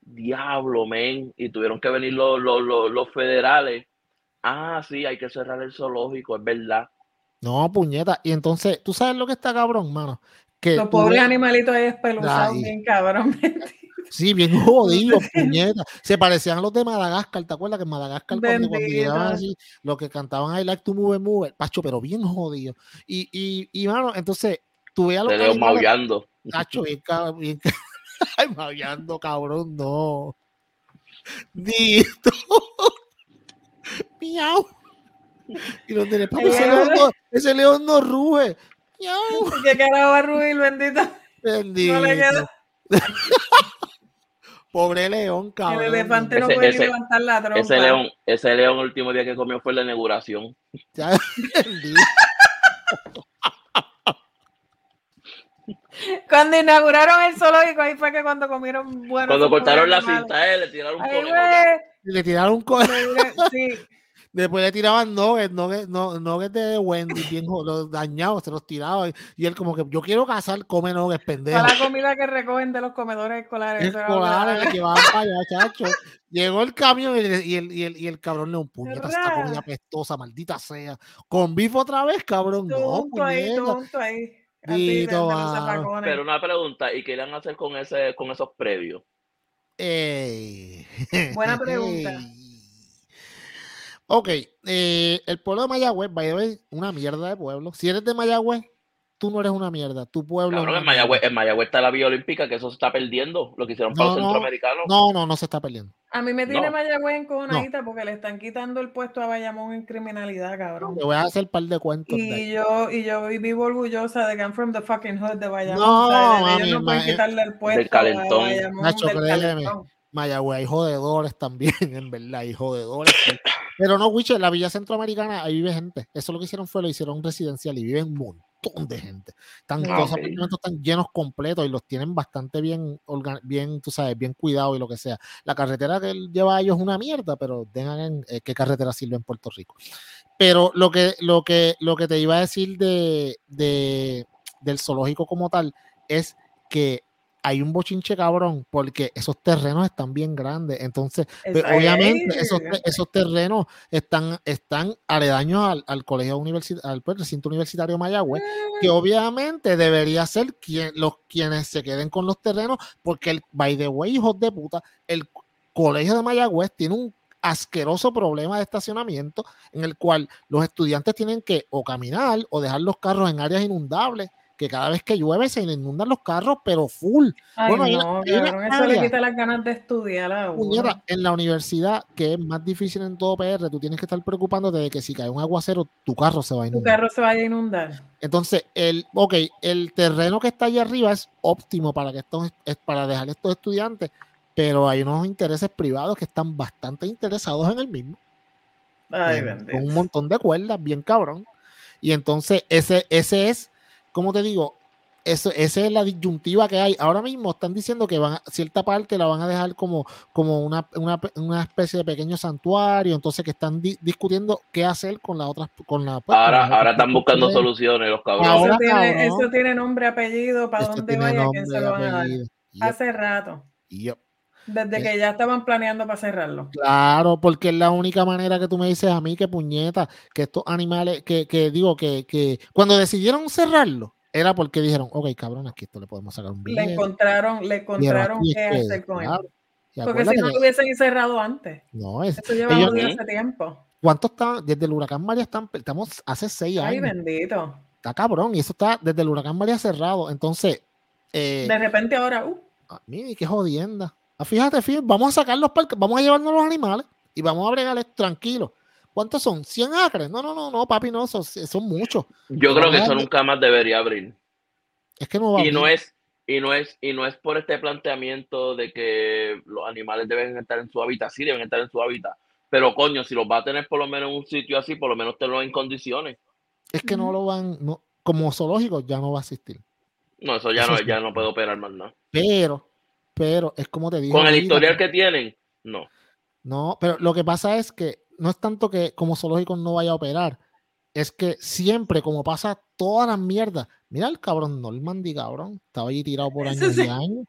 diablo, men. Y tuvieron que venir los, los, los, federales. Ah, sí, hay que cerrar el zoológico, es verdad. No, puñeta. Y entonces, ¿tú sabes lo que está cabrón, mano? Que los pobres animalitos ahí espeluzados, bien cabrón. Sí, bien jodidos, puñeta. Se parecían a los de Madagascar, ¿te acuerdas que en Madagascar cuando, llegaban así, los que cantaban I like to move, move, pacho, pero bien jodidos. Y, y, y, mano, entonces, tú veas a los animales, maullando. Pacho, bien, bien, ay, maullando, cabrón, no. Dito. Miau. Y los de papi, ese león no, ese león no ruge. Miau. ¿Qué carajo va a rugir, bendito? Bendito. No le queda. Pobre león, cabrón. El elefante no puede levantar la trompa. Ese león, ese león, el último día que comió fue la inauguración. cuando inauguraron el zoológico, ahí fue que cuando comieron bueno. Cuando cortaron la cinta, eh, le tiraron un conejo. Le tiraron un conejo. Sí. Después le tiraban nuggets, nuggets, nuggets de Wendy, bien los dañados, se los tiraban. Y él como que, yo quiero cazar, come nuggets, pendejo. Toda la comida que recogen de los comedores escolares. Escolares, que llevaban para allá, chacho. Llegó el camión y el, y el, y el, y el cabrón le un puñeta, esta comida pestosa, maldita sea. Con bife otra vez, cabrón. no, ahí, ahí. Pero una pregunta, ¿y qué irán a hacer con ese, con esos previos? Buena pregunta. Ok, eh, el pueblo de Mayagüez, vaya a una mierda de pueblo. Si eres de Mayagüez, tú no eres una mierda. Tu pueblo. Claro, en, Mayagüez, en Mayagüez está la vía olímpica, que eso se está perdiendo. Lo que hicieron para los centroamericanos. No, no, no se está perdiendo. A mí me tiene Mayagüez en conadita porque le están quitando el puesto a Bayamón en criminalidad, cabrón. Te voy a hacer un par de cuentos. Y yo, y yo vivo orgullosa de que I'm from the fucking hood de Bayamón. No, mami, ellos no pueden quitarle el puesto del calentón. a Bayamón. Nacho, Mayagüez hay jodedores también, en verdad, hay jodedores. Pero no, Wiche, la Villa Centroamericana, ahí vive gente. Eso lo que hicieron fue lo hicieron residencial y viven un montón de gente. Están, ah, Los apartamentos están llenos completos y los tienen bastante bien, bien, tú sabes, bien cuidados y lo que sea. La carretera que él lleva a ellos es una mierda, pero tengan eh, qué carretera sirve en Puerto Rico. Pero lo que, lo que, lo que te iba a decir de, de del zoológico como tal es que hay un bochinche cabrón porque esos terrenos están bien grandes. Entonces, pues, obviamente, esos, esos, terrenos están, están aledaños al, al colegio universitario, al pues, recinto universitario Mayagüez, que mm. obviamente debería ser quien, los quienes se queden con los terrenos, porque el, by the way, hijos de puta, el colegio de Mayagüez tiene un asqueroso problema de estacionamiento en el cual los estudiantes tienen que o caminar o dejar los carros en áreas inundables que cada vez que llueve se inundan los carros, pero full. bueno, no, eso le quita las ganas de estudiar a uno. en la universidad, que es más difícil en todo PR, tú tienes que estar preocupándote de que si cae un aguacero, tu carro se va a inundar. Tu carro se va a inundar. Entonces, el, ok, el terreno que está allá arriba es óptimo para que esto es para dejar estos estudiantes, pero hay unos intereses privados que están bastante interesados en el mismo. Ay, con un montón de cuerdas, bien cabrón. Y entonces, ese, ese es como te digo, eso, esa es la disyuntiva que hay. Ahora mismo están diciendo que van cierta parte la van a dejar como, como una, una, especie de pequeño santuario, entonces que están discutiendo qué hacer con la otras con la pues, ahora, ahora están buscando soluciones los cabrones. eso, tiene, nombre, apellido, para dónde vaya, quién se lo van a dar. Hace rato. Desde que ya estaban planeando para cerrarlo. Claro, porque es la única manera que tú me dices a mí que puñeta, que estos animales, que, que digo que, que cuando decidieron cerrarlo, era porque dijeron, ok, cabrón, aquí esto le podemos sacar un billete. Le encontraron, le encontraron qué hacer con él. Porque si no lo hubiesen cerrado antes. No, es, Eso lleva ellos, hace tiempo. ¿Cuánto está? Desde el huracán María están, estamos hace seis años. Ay, bendito. Está cabrón, y eso está desde el huracán María cerrado. Entonces. Eh, de repente ahora, uh. Ah, mire, qué jodienda. Ah, fíjate, fíjate, vamos a sacarlos, vamos a llevarnos los animales y vamos a bregarles tranquilos. ¿Cuántos son? ¿100 acres? No, no, no, no, papi, no, son, son muchos. Yo creo que eso nunca más debería abrir. Es que no va y no es y no es y no es por este planteamiento de que los animales deben estar en su hábitat, sí deben estar en su hábitat, pero coño, si los va a tener por lo menos en un sitio así, por lo menos te lo en condiciones. Es que no lo van, no, como zoológico ya no va a existir. No, eso ya no, ya no puede operar más nada. Pero pero es como te digo. Con el historial que tienen, no. No, pero lo que pasa es que no es tanto que como zoológico no vaya a operar, es que siempre, como pasa todas las mierdas, mira el cabrón Normandy, cabrón, estaba allí tirado por años y años,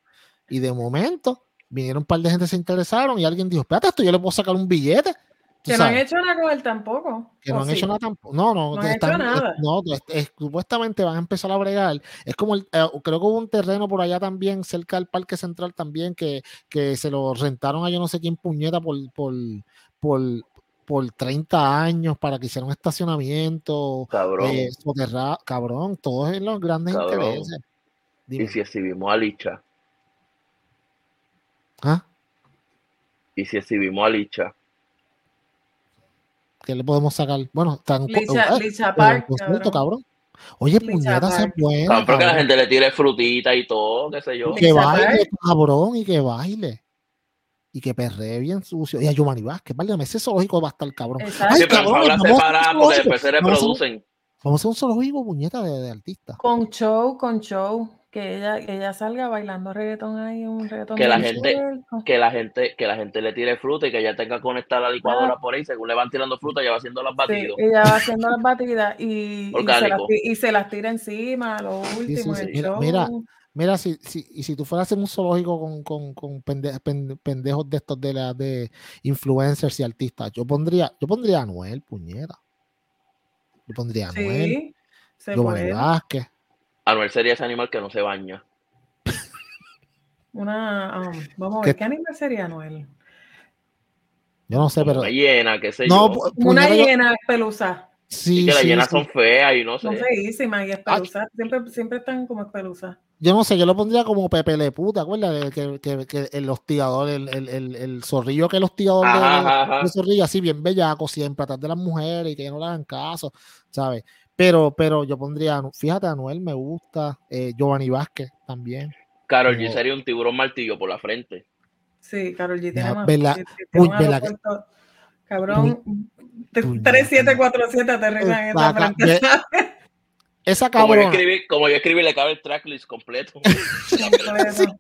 y de momento vinieron un par de gente se interesaron y alguien dijo, espérate, esto yo le puedo sacar un billete. Que no han hecho nada con él tampoco. Que no han hecho nada tampoco. No, no, no, hecho nada. no supuestamente van a empezar a bregar. Es como, el, eh, creo que hubo un terreno por allá también, cerca del Parque Central también, que, que se lo rentaron a yo no sé quién puñeta por, por, por, por 30 años para que hicieran un estacionamiento. Cabrón. Eh, cabrón, todos en los grandes intereses. ¿Y si exhibimos a Licha? ¿Ah? ¿Y si exhibimos a Licha? Que le podemos sacar? Bueno, están Licha, Licha Park, cabrón. Oye, puñetas es buena. Cabrón, que la gente le tire frutita y todo, qué sé yo. que baile, cabrón, y que baile. Y que perree bien sucio. Y a Giovanni Vázquez, válgame, ese zoológico va a estar cabrón. Ay, cabrón, porque después se reproducen. Vamos a hacer un zoológico, puñeta, de, de artista. Con show, con show que ella, ella salga bailando reggaetón ahí, un reggaetón. Que la gente, que la gente, que la gente le tire fruta y que ella tenga conectada la licuadora ah. por ahí, según le van tirando fruta, ella va haciendo las batidas. ella va haciendo las batidas y, y, se las, tira encima, lo último. mira, mira, si, si, y si tú fueras en un zoológico con, con, con pendejos de estos de la de influencers y artistas, yo pondría, yo pondría a Noel, puñera. Yo pondría a Noel. Sí, Giovanni Vázquez. Anuel sería ese animal que no se baña. Una, um, vamos a ver, ¿qué, animal sería Anuel? Yo no sé, pero. Una hiena, qué sé yo. Una hiena pelusa. Sí, y que las hienas son feas y no sé. Son feísimas y espeluzas. Siempre, siempre están como espeluzas. Yo no sé, yo lo pondría como Pepe Le Puta, ¿acuerdas? Que, que, que, el hostigador, el, el, el, el, zorrillo que el hostigador de, de, zorrillo, así bien bellaco, siempre atrás de las mujeres y que no le hagan caso, ¿sabes? Pero, pero yo pondría, fíjate, Anuel me gusta, eh, Giovanni Vázquez también. Carol G sería un tiburón martillo por la frente. Sí, Carol G tiene más. Bella, uy, Cabrón, 3747 te arreglan esa frente. Esa cabrona. Como yo, escribí, le cabe el tracklist completo.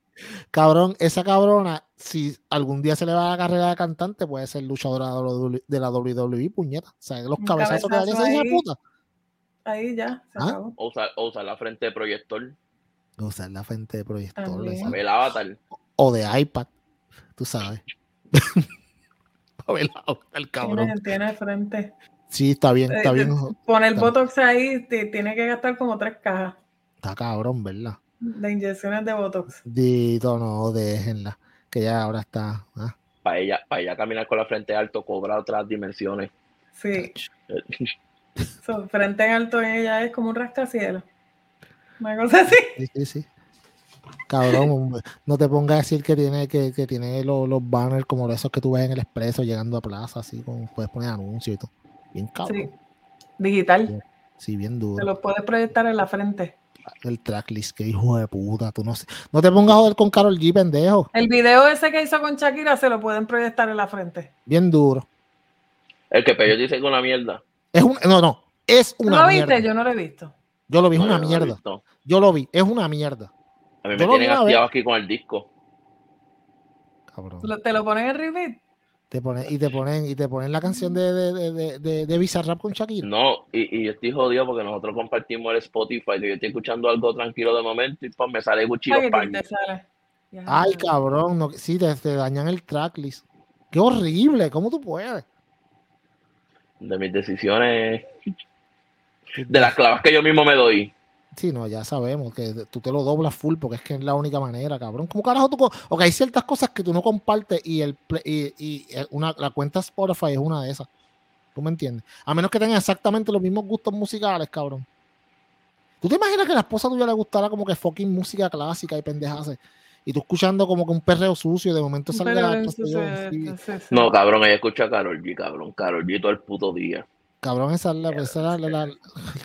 Cabrón, esa cabrona, si algún día se le va a la carrera de cantante, puede ser luchadora de la WWE, puñeta. O sea, los cabezazos que da esa puta. Ahí ya, se ¿Ah? O usar, o usar la frente de proyector. O usar la frente de proyector. El avatar. O de iPad, tú sabes. el cabrón. Tiene, frente. Sí, está bien, está eh, bien. Poner Botox ahí tiene que gastar como tres cajas. Está cabrón, ¿verdad? De inyecciones de Botox. Dito, no, déjenla. Que ya ahora está. ¿ah? Para ella, para ella caminar con la frente alto, cobra otras dimensiones. Sí. frente alto en ella es como un rascacielos. Una cosa así. Sí, sí, sí. Cabrón, no te pongas a decir que tiene, que, que tiene los, los, banners como esos que tú ves en el expreso llegando a plaza, así como puedes poner anuncios y todo. Bien cabrón. Sí. Digital. Sí, bien duro. Te lo puedes proyectar en la frente. El tracklist, que hijo de puta, tú no sé. No te pongas a joder con Carol G, pendejo. El video ese que hizo con Shakira se lo pueden proyectar en la frente. Bien duro. El que Peyo dice con una mierda. Es un, no, no, es una ¿No lo viste? Yo no lo he visto. Yo lo vi, es una mierda. Yo lo vi, es una mierda. A mí me tienen activado aquí con el disco. Cabrón. ¿Te lo ponen en repeat? Te ponen, y te ponen, y te ponen la canción de, de, de, de, de Bizarrap con Shakira. No, y, y yo estoy jodido porque nosotros compartimos el Spotify. Y yo estoy escuchando algo tranquilo de momento y pues me sale Gucci Ay, cabrón, no, sí, te, te, dañan el tracklist. Qué horrible, ¿cómo tú puedes? De mis decisiones, de las clavas que yo mismo me doy. Sí, no, ya sabemos que tú te lo doblas full porque es que es la única manera, cabrón. ¿Cómo carajo tú? Ok, hay ciertas cosas que tú no compartes y, el, y, una, la cuenta Spotify es una de esas. ¿Tú me entiendes? A menos que tengan exactamente los mismos gustos musicales, cabrón. ¿Tú te imaginas que la esposa tuya le gustara como que fucking música clásica y pendejas? Y tú escuchando como que un perreo sucio, de momento sale la... No, cabrón, ella escucha a Carol G, cabrón. Carol G todo el puto día. Cabrón, esa es la, esa la, la,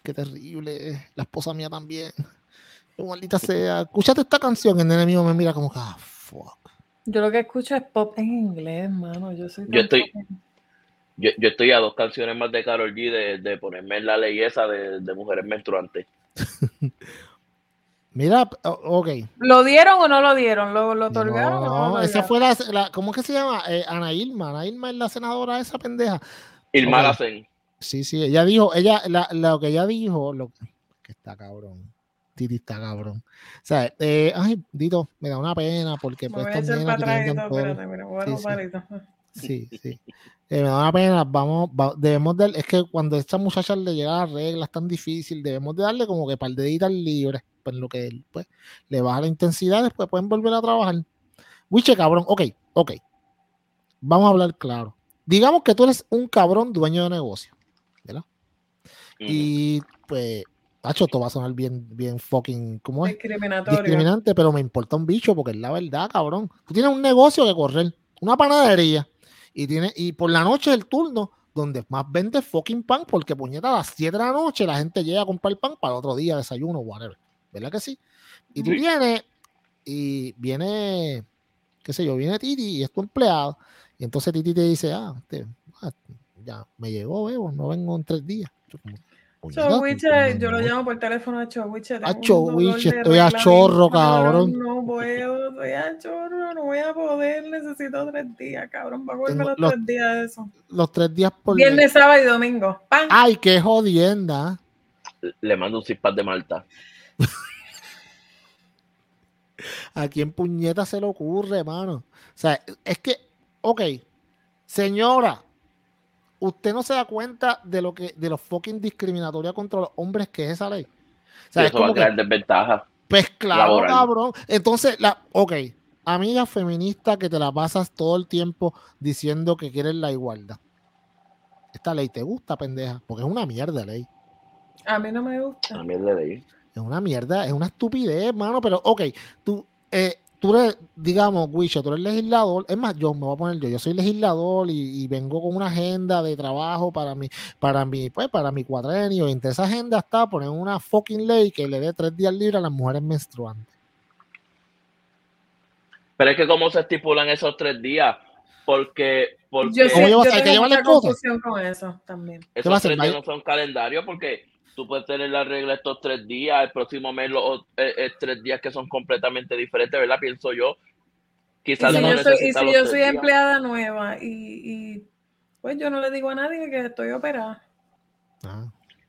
qué terrible. La esposa mía también. Maldita sea. Escúchate esta canción, el nene mío me mira como, ah, fuck. Yo lo que escucho es pop en inglés, mano. Yo soy yo estoy, yo, yo, estoy a dos canciones más de Carol G de, de ponerme en la ley esa de, de mujeres menstruantes. Mira, ok. ¿Lo dieron o no lo dieron? ¿Lo, lo otorgaron? No, no esa fue la, ¿cómo es que se llama? Eh, Ana Irma. Ana Irma es la senadora esa pendeja. Irma okay. Sí, sí, ella dijo, ella, la, lo que ella dijo, lo que está cabrón. Titi está cabrón. O sea, eh, ay, Dito, me da una pena porque pues estas nenas que Sí, sí. Eh, me da una pena, vamos, debemos de, es que cuando a estas muchachas le llegan las reglas tan difícil, debemos de darle como que par de deditas libres, pues lo que pues, le baja la intensidad, después pueden volver a trabajar. Wiche, cabrón, ok, ok. Vamos a hablar claro. Digamos que tú eres un cabrón dueño de negocio. ¿verdad? Y pues, Tacho, esto va a sonar bien, bien fucking, ¿cómo es? Discriminante, pero me importa un bicho porque es la verdad, cabrón. Tú tienes un negocio que correr, una panadería, y tiene y por la noche es el turno donde más vende fucking pan, porque puñeta a las 7 de la noche la gente llega a comprar pan para otro día, desayuno, whatever. ¿Verdad que sí? Y tú vienes, y viene, qué sé yo, viene Titi y es tu empleado, y entonces Titi te dice, ah, te, ah, ya me llegó, veo, no vengo en tres días. Chowiche, yo lo llamo por teléfono a Chowiche. A Chowiche, estoy a chorro, cabrón. No puedo, estoy a chorro, no voy a poder, necesito tres días, cabrón. Va a volver los, los, tres días de eso. Los tres días por Viernes, sábado y domingo. Ay, qué jodienda. Le mando un zipad de Malta. ¿A quién puñeta se le ocurre, hermano? O sea, es que, ok, señora, usted no se da cuenta de lo que de los fucking discriminatoria contra los hombres que es esa ley. O sea, es como va a crear desventaja. Pues claro, cabrón. Entonces, la, ok, amiga feminista que te la pasas todo el tiempo diciendo que quieres la igualdad. Esta ley te gusta, pendeja, porque es una mierda ley. A mí no me gusta. Una mierda ley. Es una mierda, es una estupidez, hermano, pero ok, tú, eh, tú eres, digamos, Wisha, tú eres legislador, es más, yo me voy a poner yo, yo soy legislador y, vengo con una agenda de trabajo para mi, para mi, pues, para mi cuadrenio, y entre esa agenda está poner una fucking ley que le dé tres días libres a las mujeres menstruantes. Pero es que cómo se estipulan esos tres días, Porque, porque yo, sé, yo tengo mucha confusión con eso también. Esos tres días no son calendario porque tú puedes tener la regla estos tres días, el próximo mes los eh, eh, tres días que son completamente diferentes, ¿verdad? Pienso yo. Quizás y si yo soy, y si yo soy empleada nueva y, y, pues yo no le digo a nadie que estoy operada. Ah.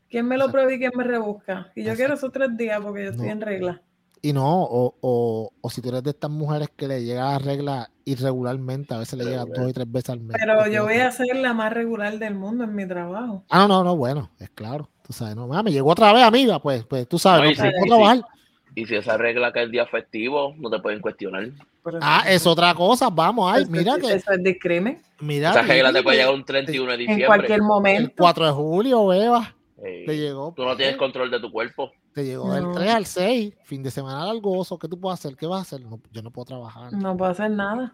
¿Quién me lo prueba y quién me rebusca? Y yo quiero esos tres días porque yo estoy en regla. Y no, o, o, o, si tú eres de estas mujeres que le llega la regla irregularmente, a veces le llega dos y tres veces al mes. Pero yo voy a ser la más regular del mundo en mi trabajo. Ah, no, no, no, bueno, es claro. Tú sabes, no, me llegó otra vez, amiga, pues, pues tú sabes, no, no, trabajar. Y si esa regla que es el día festivo, no te pueden cuestionar. ah, es otra cosa, vamos, ay, mira que. Eso es discrimen. Mira. Esa regla te puede llegar un 31 de diciembre. En cualquier momento. El 4 de julio, beba. te llegó. Tú no tienes control de tu cuerpo. Te llegó del 3 al 6, fin de semana al gozo. ¿Qué tú puedes hacer? ¿Qué vas a hacer? yo no puedo trabajar. No puedo hacer nada.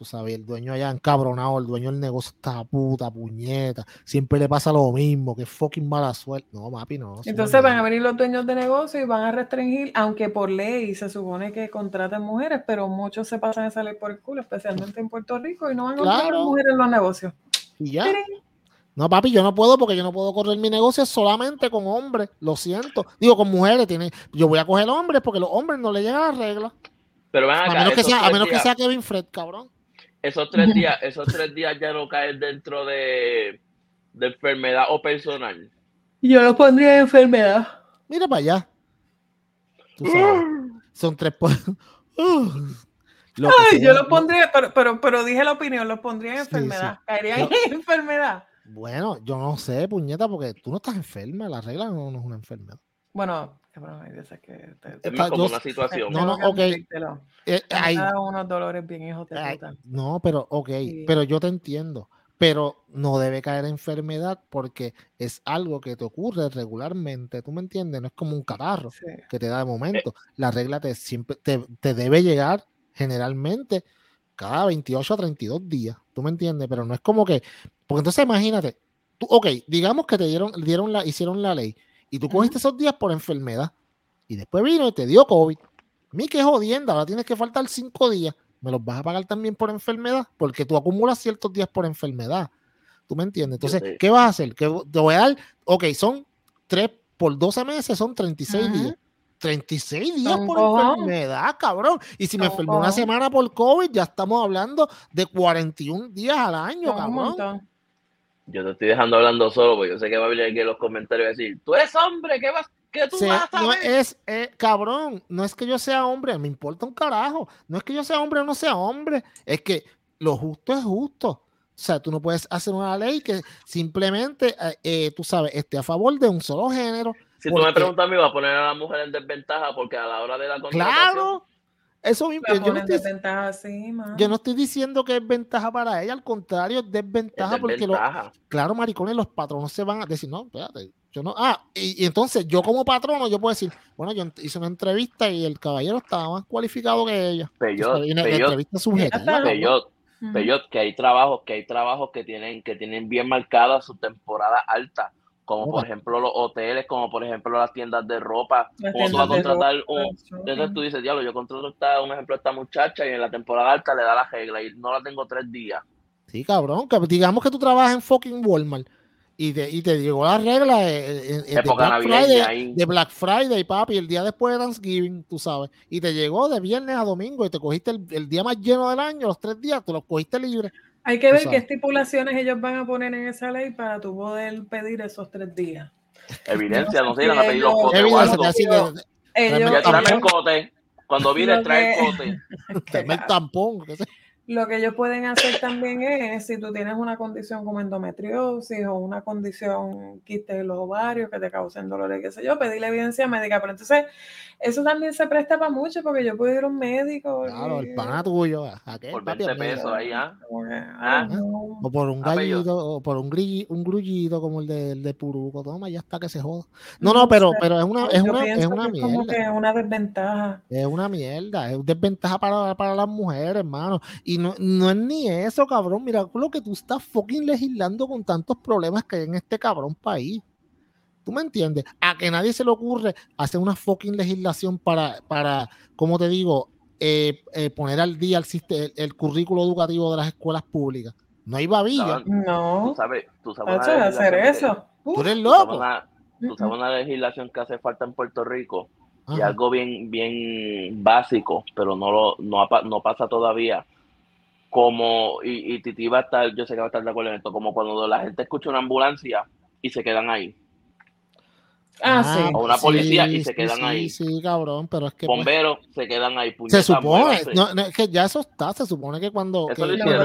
Tú sabes, el dueño allá encabronado, el dueño del negocio está puta, puñeta. Siempre le pasa lo mismo, que fucking mala suerte. No, mapi, no. Entonces van a venir los dueños de negocio y van a restringir, aunque por ley se supone que contraten mujeres, pero muchos se pasan a salir por el culo, especialmente en Puerto Rico, y no van a encontrar mujeres en los negocios. Y ya. No, papi, yo no puedo porque yo no puedo correr mi negocio solamente con hombres. Lo siento. Digo, con mujeres. Tiene, yo voy a coger hombres porque los hombres no le llegan las reglas. Pero a menos, que sea, a menos que sea Kevin Fred, cabrón. Esos tres días, esos tres días ya no caen dentro de, de enfermedad o personal. Yo lo pondría en enfermedad. Mira para allá. son tres. yo lo pondría, pero, pero, pero dije la opinión, lo pondría en enfermedad. Caería en enfermedad. Bueno, yo no sé, puñeta, porque tú no estás enferma, la regla no, es una enfermedad. Bueno, cabrón, hay veces que es más como una situación. No, no, ok. Eh, hay unos dolores bien hijos de puta. No, pero ok, pero yo te entiendo. Pero no debe caer enfermedad porque es algo que te ocurre regularmente, ¿tú me entiendes? No es como un catarro que te da de momento. La regla te siempre te, te debe llegar generalmente cada 28 a 32 días, ¿tú me entiendes? Pero no es como que, porque entonces imagínate, tú, ok, digamos que te dieron, dieron la, hicieron la ley y tú cogiste esos días por enfermedad y después vino y te dio COVID. Mi que jodienda, ahora tienes que faltar cinco días. Me los vas a pagar también por enfermedad porque tú acumulas ciertos días por enfermedad. ¿Tú me entiendes? Entonces, ¿qué vas a hacer? Que te voy a dar, ok, son tres por 12 meses, son 36 días. 36 días por enfermedad, cabrón. Y si me enfermé una semana por COVID, ya estamos hablando de 41 días al año, cabrón. Yo te estoy dejando hablando solo, porque yo sé que va a venir aquí en los comentarios a decir, tú eres hombre, ¿qué vas? ¿Qué tú vas a No es, eh, cabrón, no es que yo sea hombre, me importa un carajo. No es que yo sea hombre o no sea hombre, es que lo justo es justo. O sea, tú no puedes hacer una ley que simplemente, eh, eh, tú sabes, esté a favor de un solo género si tú me preguntas a mí, va a poner a la mujer en desventaja porque a la hora de la contratación... Claro, eso mismo. Yo no, estoy, yo no estoy diciendo que es ventaja para ella, al contrario, es desventaja, porque claro, maricones, los patronos se van a decir, no, espérate, yo no, ah, y, entonces yo como patrono, yo puedo decir, bueno, yo hice una entrevista y el caballero estaba más cualificado que ella. Pero una, entrevista subjetiva. Pero que hay trabajos, que hay trabajos que tienen, que tienen bien marcada su temporada alta como por ejemplo los hoteles, como por ejemplo las tiendas de ropa, como tú vas a contratar un, entonces tú dices, diablo, yo contrato esta, un ejemplo esta muchacha y en la temporada alta le da la regla y no la tengo tres días. Sí, cabrón, que digamos que tú trabajas en fucking Walmart y te, y te llegó la regla de, Black Friday, de, Black Friday, papi, el día después de Thanksgiving, tú sabes, y te llegó de viernes a domingo y te cogiste el, el día más lleno del año, los tres días, te los cogiste libre. Hay que ver qué estipulaciones ellos van a poner en esa ley para tu poder pedir esos tres días. Evidencia, no sé, van a pedir los cotes. Evidencia, ellos, trae el cote. Cuando viene, trae el cote. Trae el tampón. Lo que ellos pueden hacer también es, si tú tienes una condición como endometriosis o una condición quiste de los ovarios que te causen dolores, qué sé yo, pedir la evidencia médica. Pero entonces, eso también se presta para mucho porque yo puedo ir a un médico. Claro, el pana tuyo. ¿a qué? Por 20 pesos ahí, ¿ah? ¿ah? O por un gallito, o por un, grillo, un grullito como el de, el de Puruco. Toma, ya está que se joda. No, no, pero, pero es una, es una, es una mierda. Como que es una desventaja. Es una mierda. Es desventaja para, para las mujeres, hermano. Y no, no es ni eso, cabrón. Mira lo que tú estás fucking legislando con tantos problemas que hay en este cabrón país. ¿Tú me entiendes? A que nadie se le ocurre hacer una fucking legislación para, para como te digo, eh, eh, poner al día el, el, currículo educativo de las escuelas públicas. No hay babilla. No. Tú sabes, tú sabes hacer eso. Tú eres loco. Tú sabes, una, legislación que hace falta en Puerto Rico y algo bien, bien básico, pero no, lo, no, no pasa todavía como, y, y, Titi va a estar, yo sé que va a estar de acuerdo en esto, como cuando la gente escucha una ambulancia y se quedan ahí. Ah, sí. O una policía y se quedan ahí. Sí, cabrón, pero es que. Pues, Bomberos se quedan ahí. Se supone, no, es que ya eso está, se supone que cuando. Eso que, lo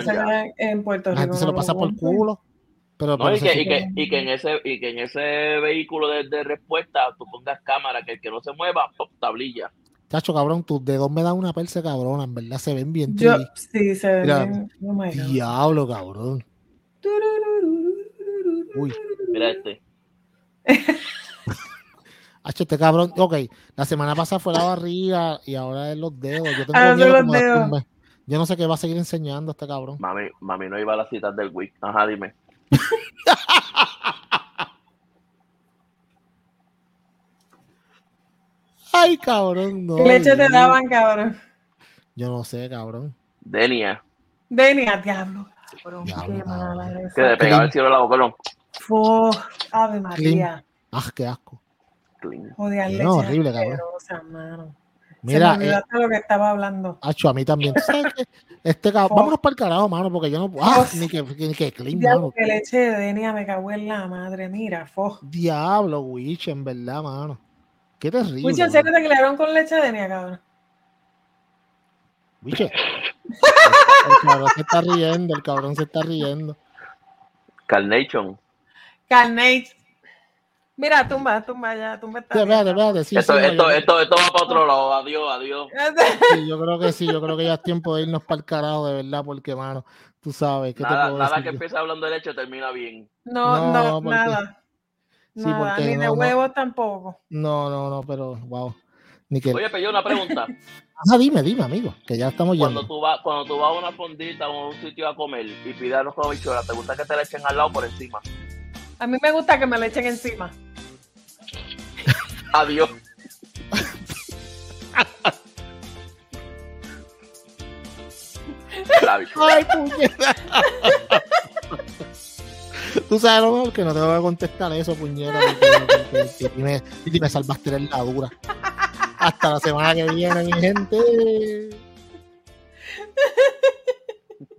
en Puerto Rico. La gente se lo pasa por el culo. Pero no, y, que, y, que, y, que, en ese, y que en ese vehículo de, de respuesta tú pongas cámara, que el que no se mueva, pop, tablilla. Chacho, cabrón, tus dedos me dan una perse cabrona, en verdad, se ven bien. Yo, sí, se ven bien. Oh diablo, cabrón. Uy. Mira este. Hacho, este cabrón, ok, la semana pasada fue la barriga y ahora es los dedos. Yo tengo ah, miedo los dedos. Yo no sé qué va a seguir enseñando este cabrón. Mami, mami no iba a las citas del week. Ajá, dime. Ay, cabrón, no. ¿Qué leche te daban, cabrón? Yo no sé, cabrón. Denia. Denia, diablo. Cabrón, qué mala Que le pegaba el cielo a la boca, no. Ave María. Ah, qué asco. Leche. No, horrible, cabrón. Mano. Mira, Se eh, lo que estaba hablando. Acho, a mí también. Este cabrón, vámonos para el carajo, mano, porque yo no puedo. Ah, ni que, ni que clean, mano. que leche de Denia me cagó en la madre, mira, fo. Diablo, Witch, en verdad, mano. Qué terrible. Witch, ¿en serio te crearon con leche de Denia, cabrón? Witch. el cabrón se está riendo, el cabrón se está riendo. Carnation. Carnation. Mira, tumba, tumba ya, tumba está. Espérate, espérate, sí, esto, esto, esto, esto, va para otro lado, adiós, adiós. Sí, yo creo que sí, yo creo que ya es tiempo de irnos para el carajo, de verdad, porque, mano, tú sabes. ¿qué nada, te puedo nada que empiece hablando de hecho termina bien. No, no, nada. Sí, nada, ni de huevos tampoco. No, no, no, pero, wow. Ni que... Oye, pero yo una pregunta. Ah, dime, dime, amigo, que ya estamos yendo. Cuando tú vas, cuando tú vas a una fondita o a un sitio a comer y pidas los habichuelas, ¿te gusta que te la echen al lado por encima? A mí me gusta que me la echen encima. Adiós. Ay, puñeta. Tú sabes lo mejor que no te voy a contestar eso, puñeta. Y me, me salvaste la dura. Hasta la semana que viene, mi gente.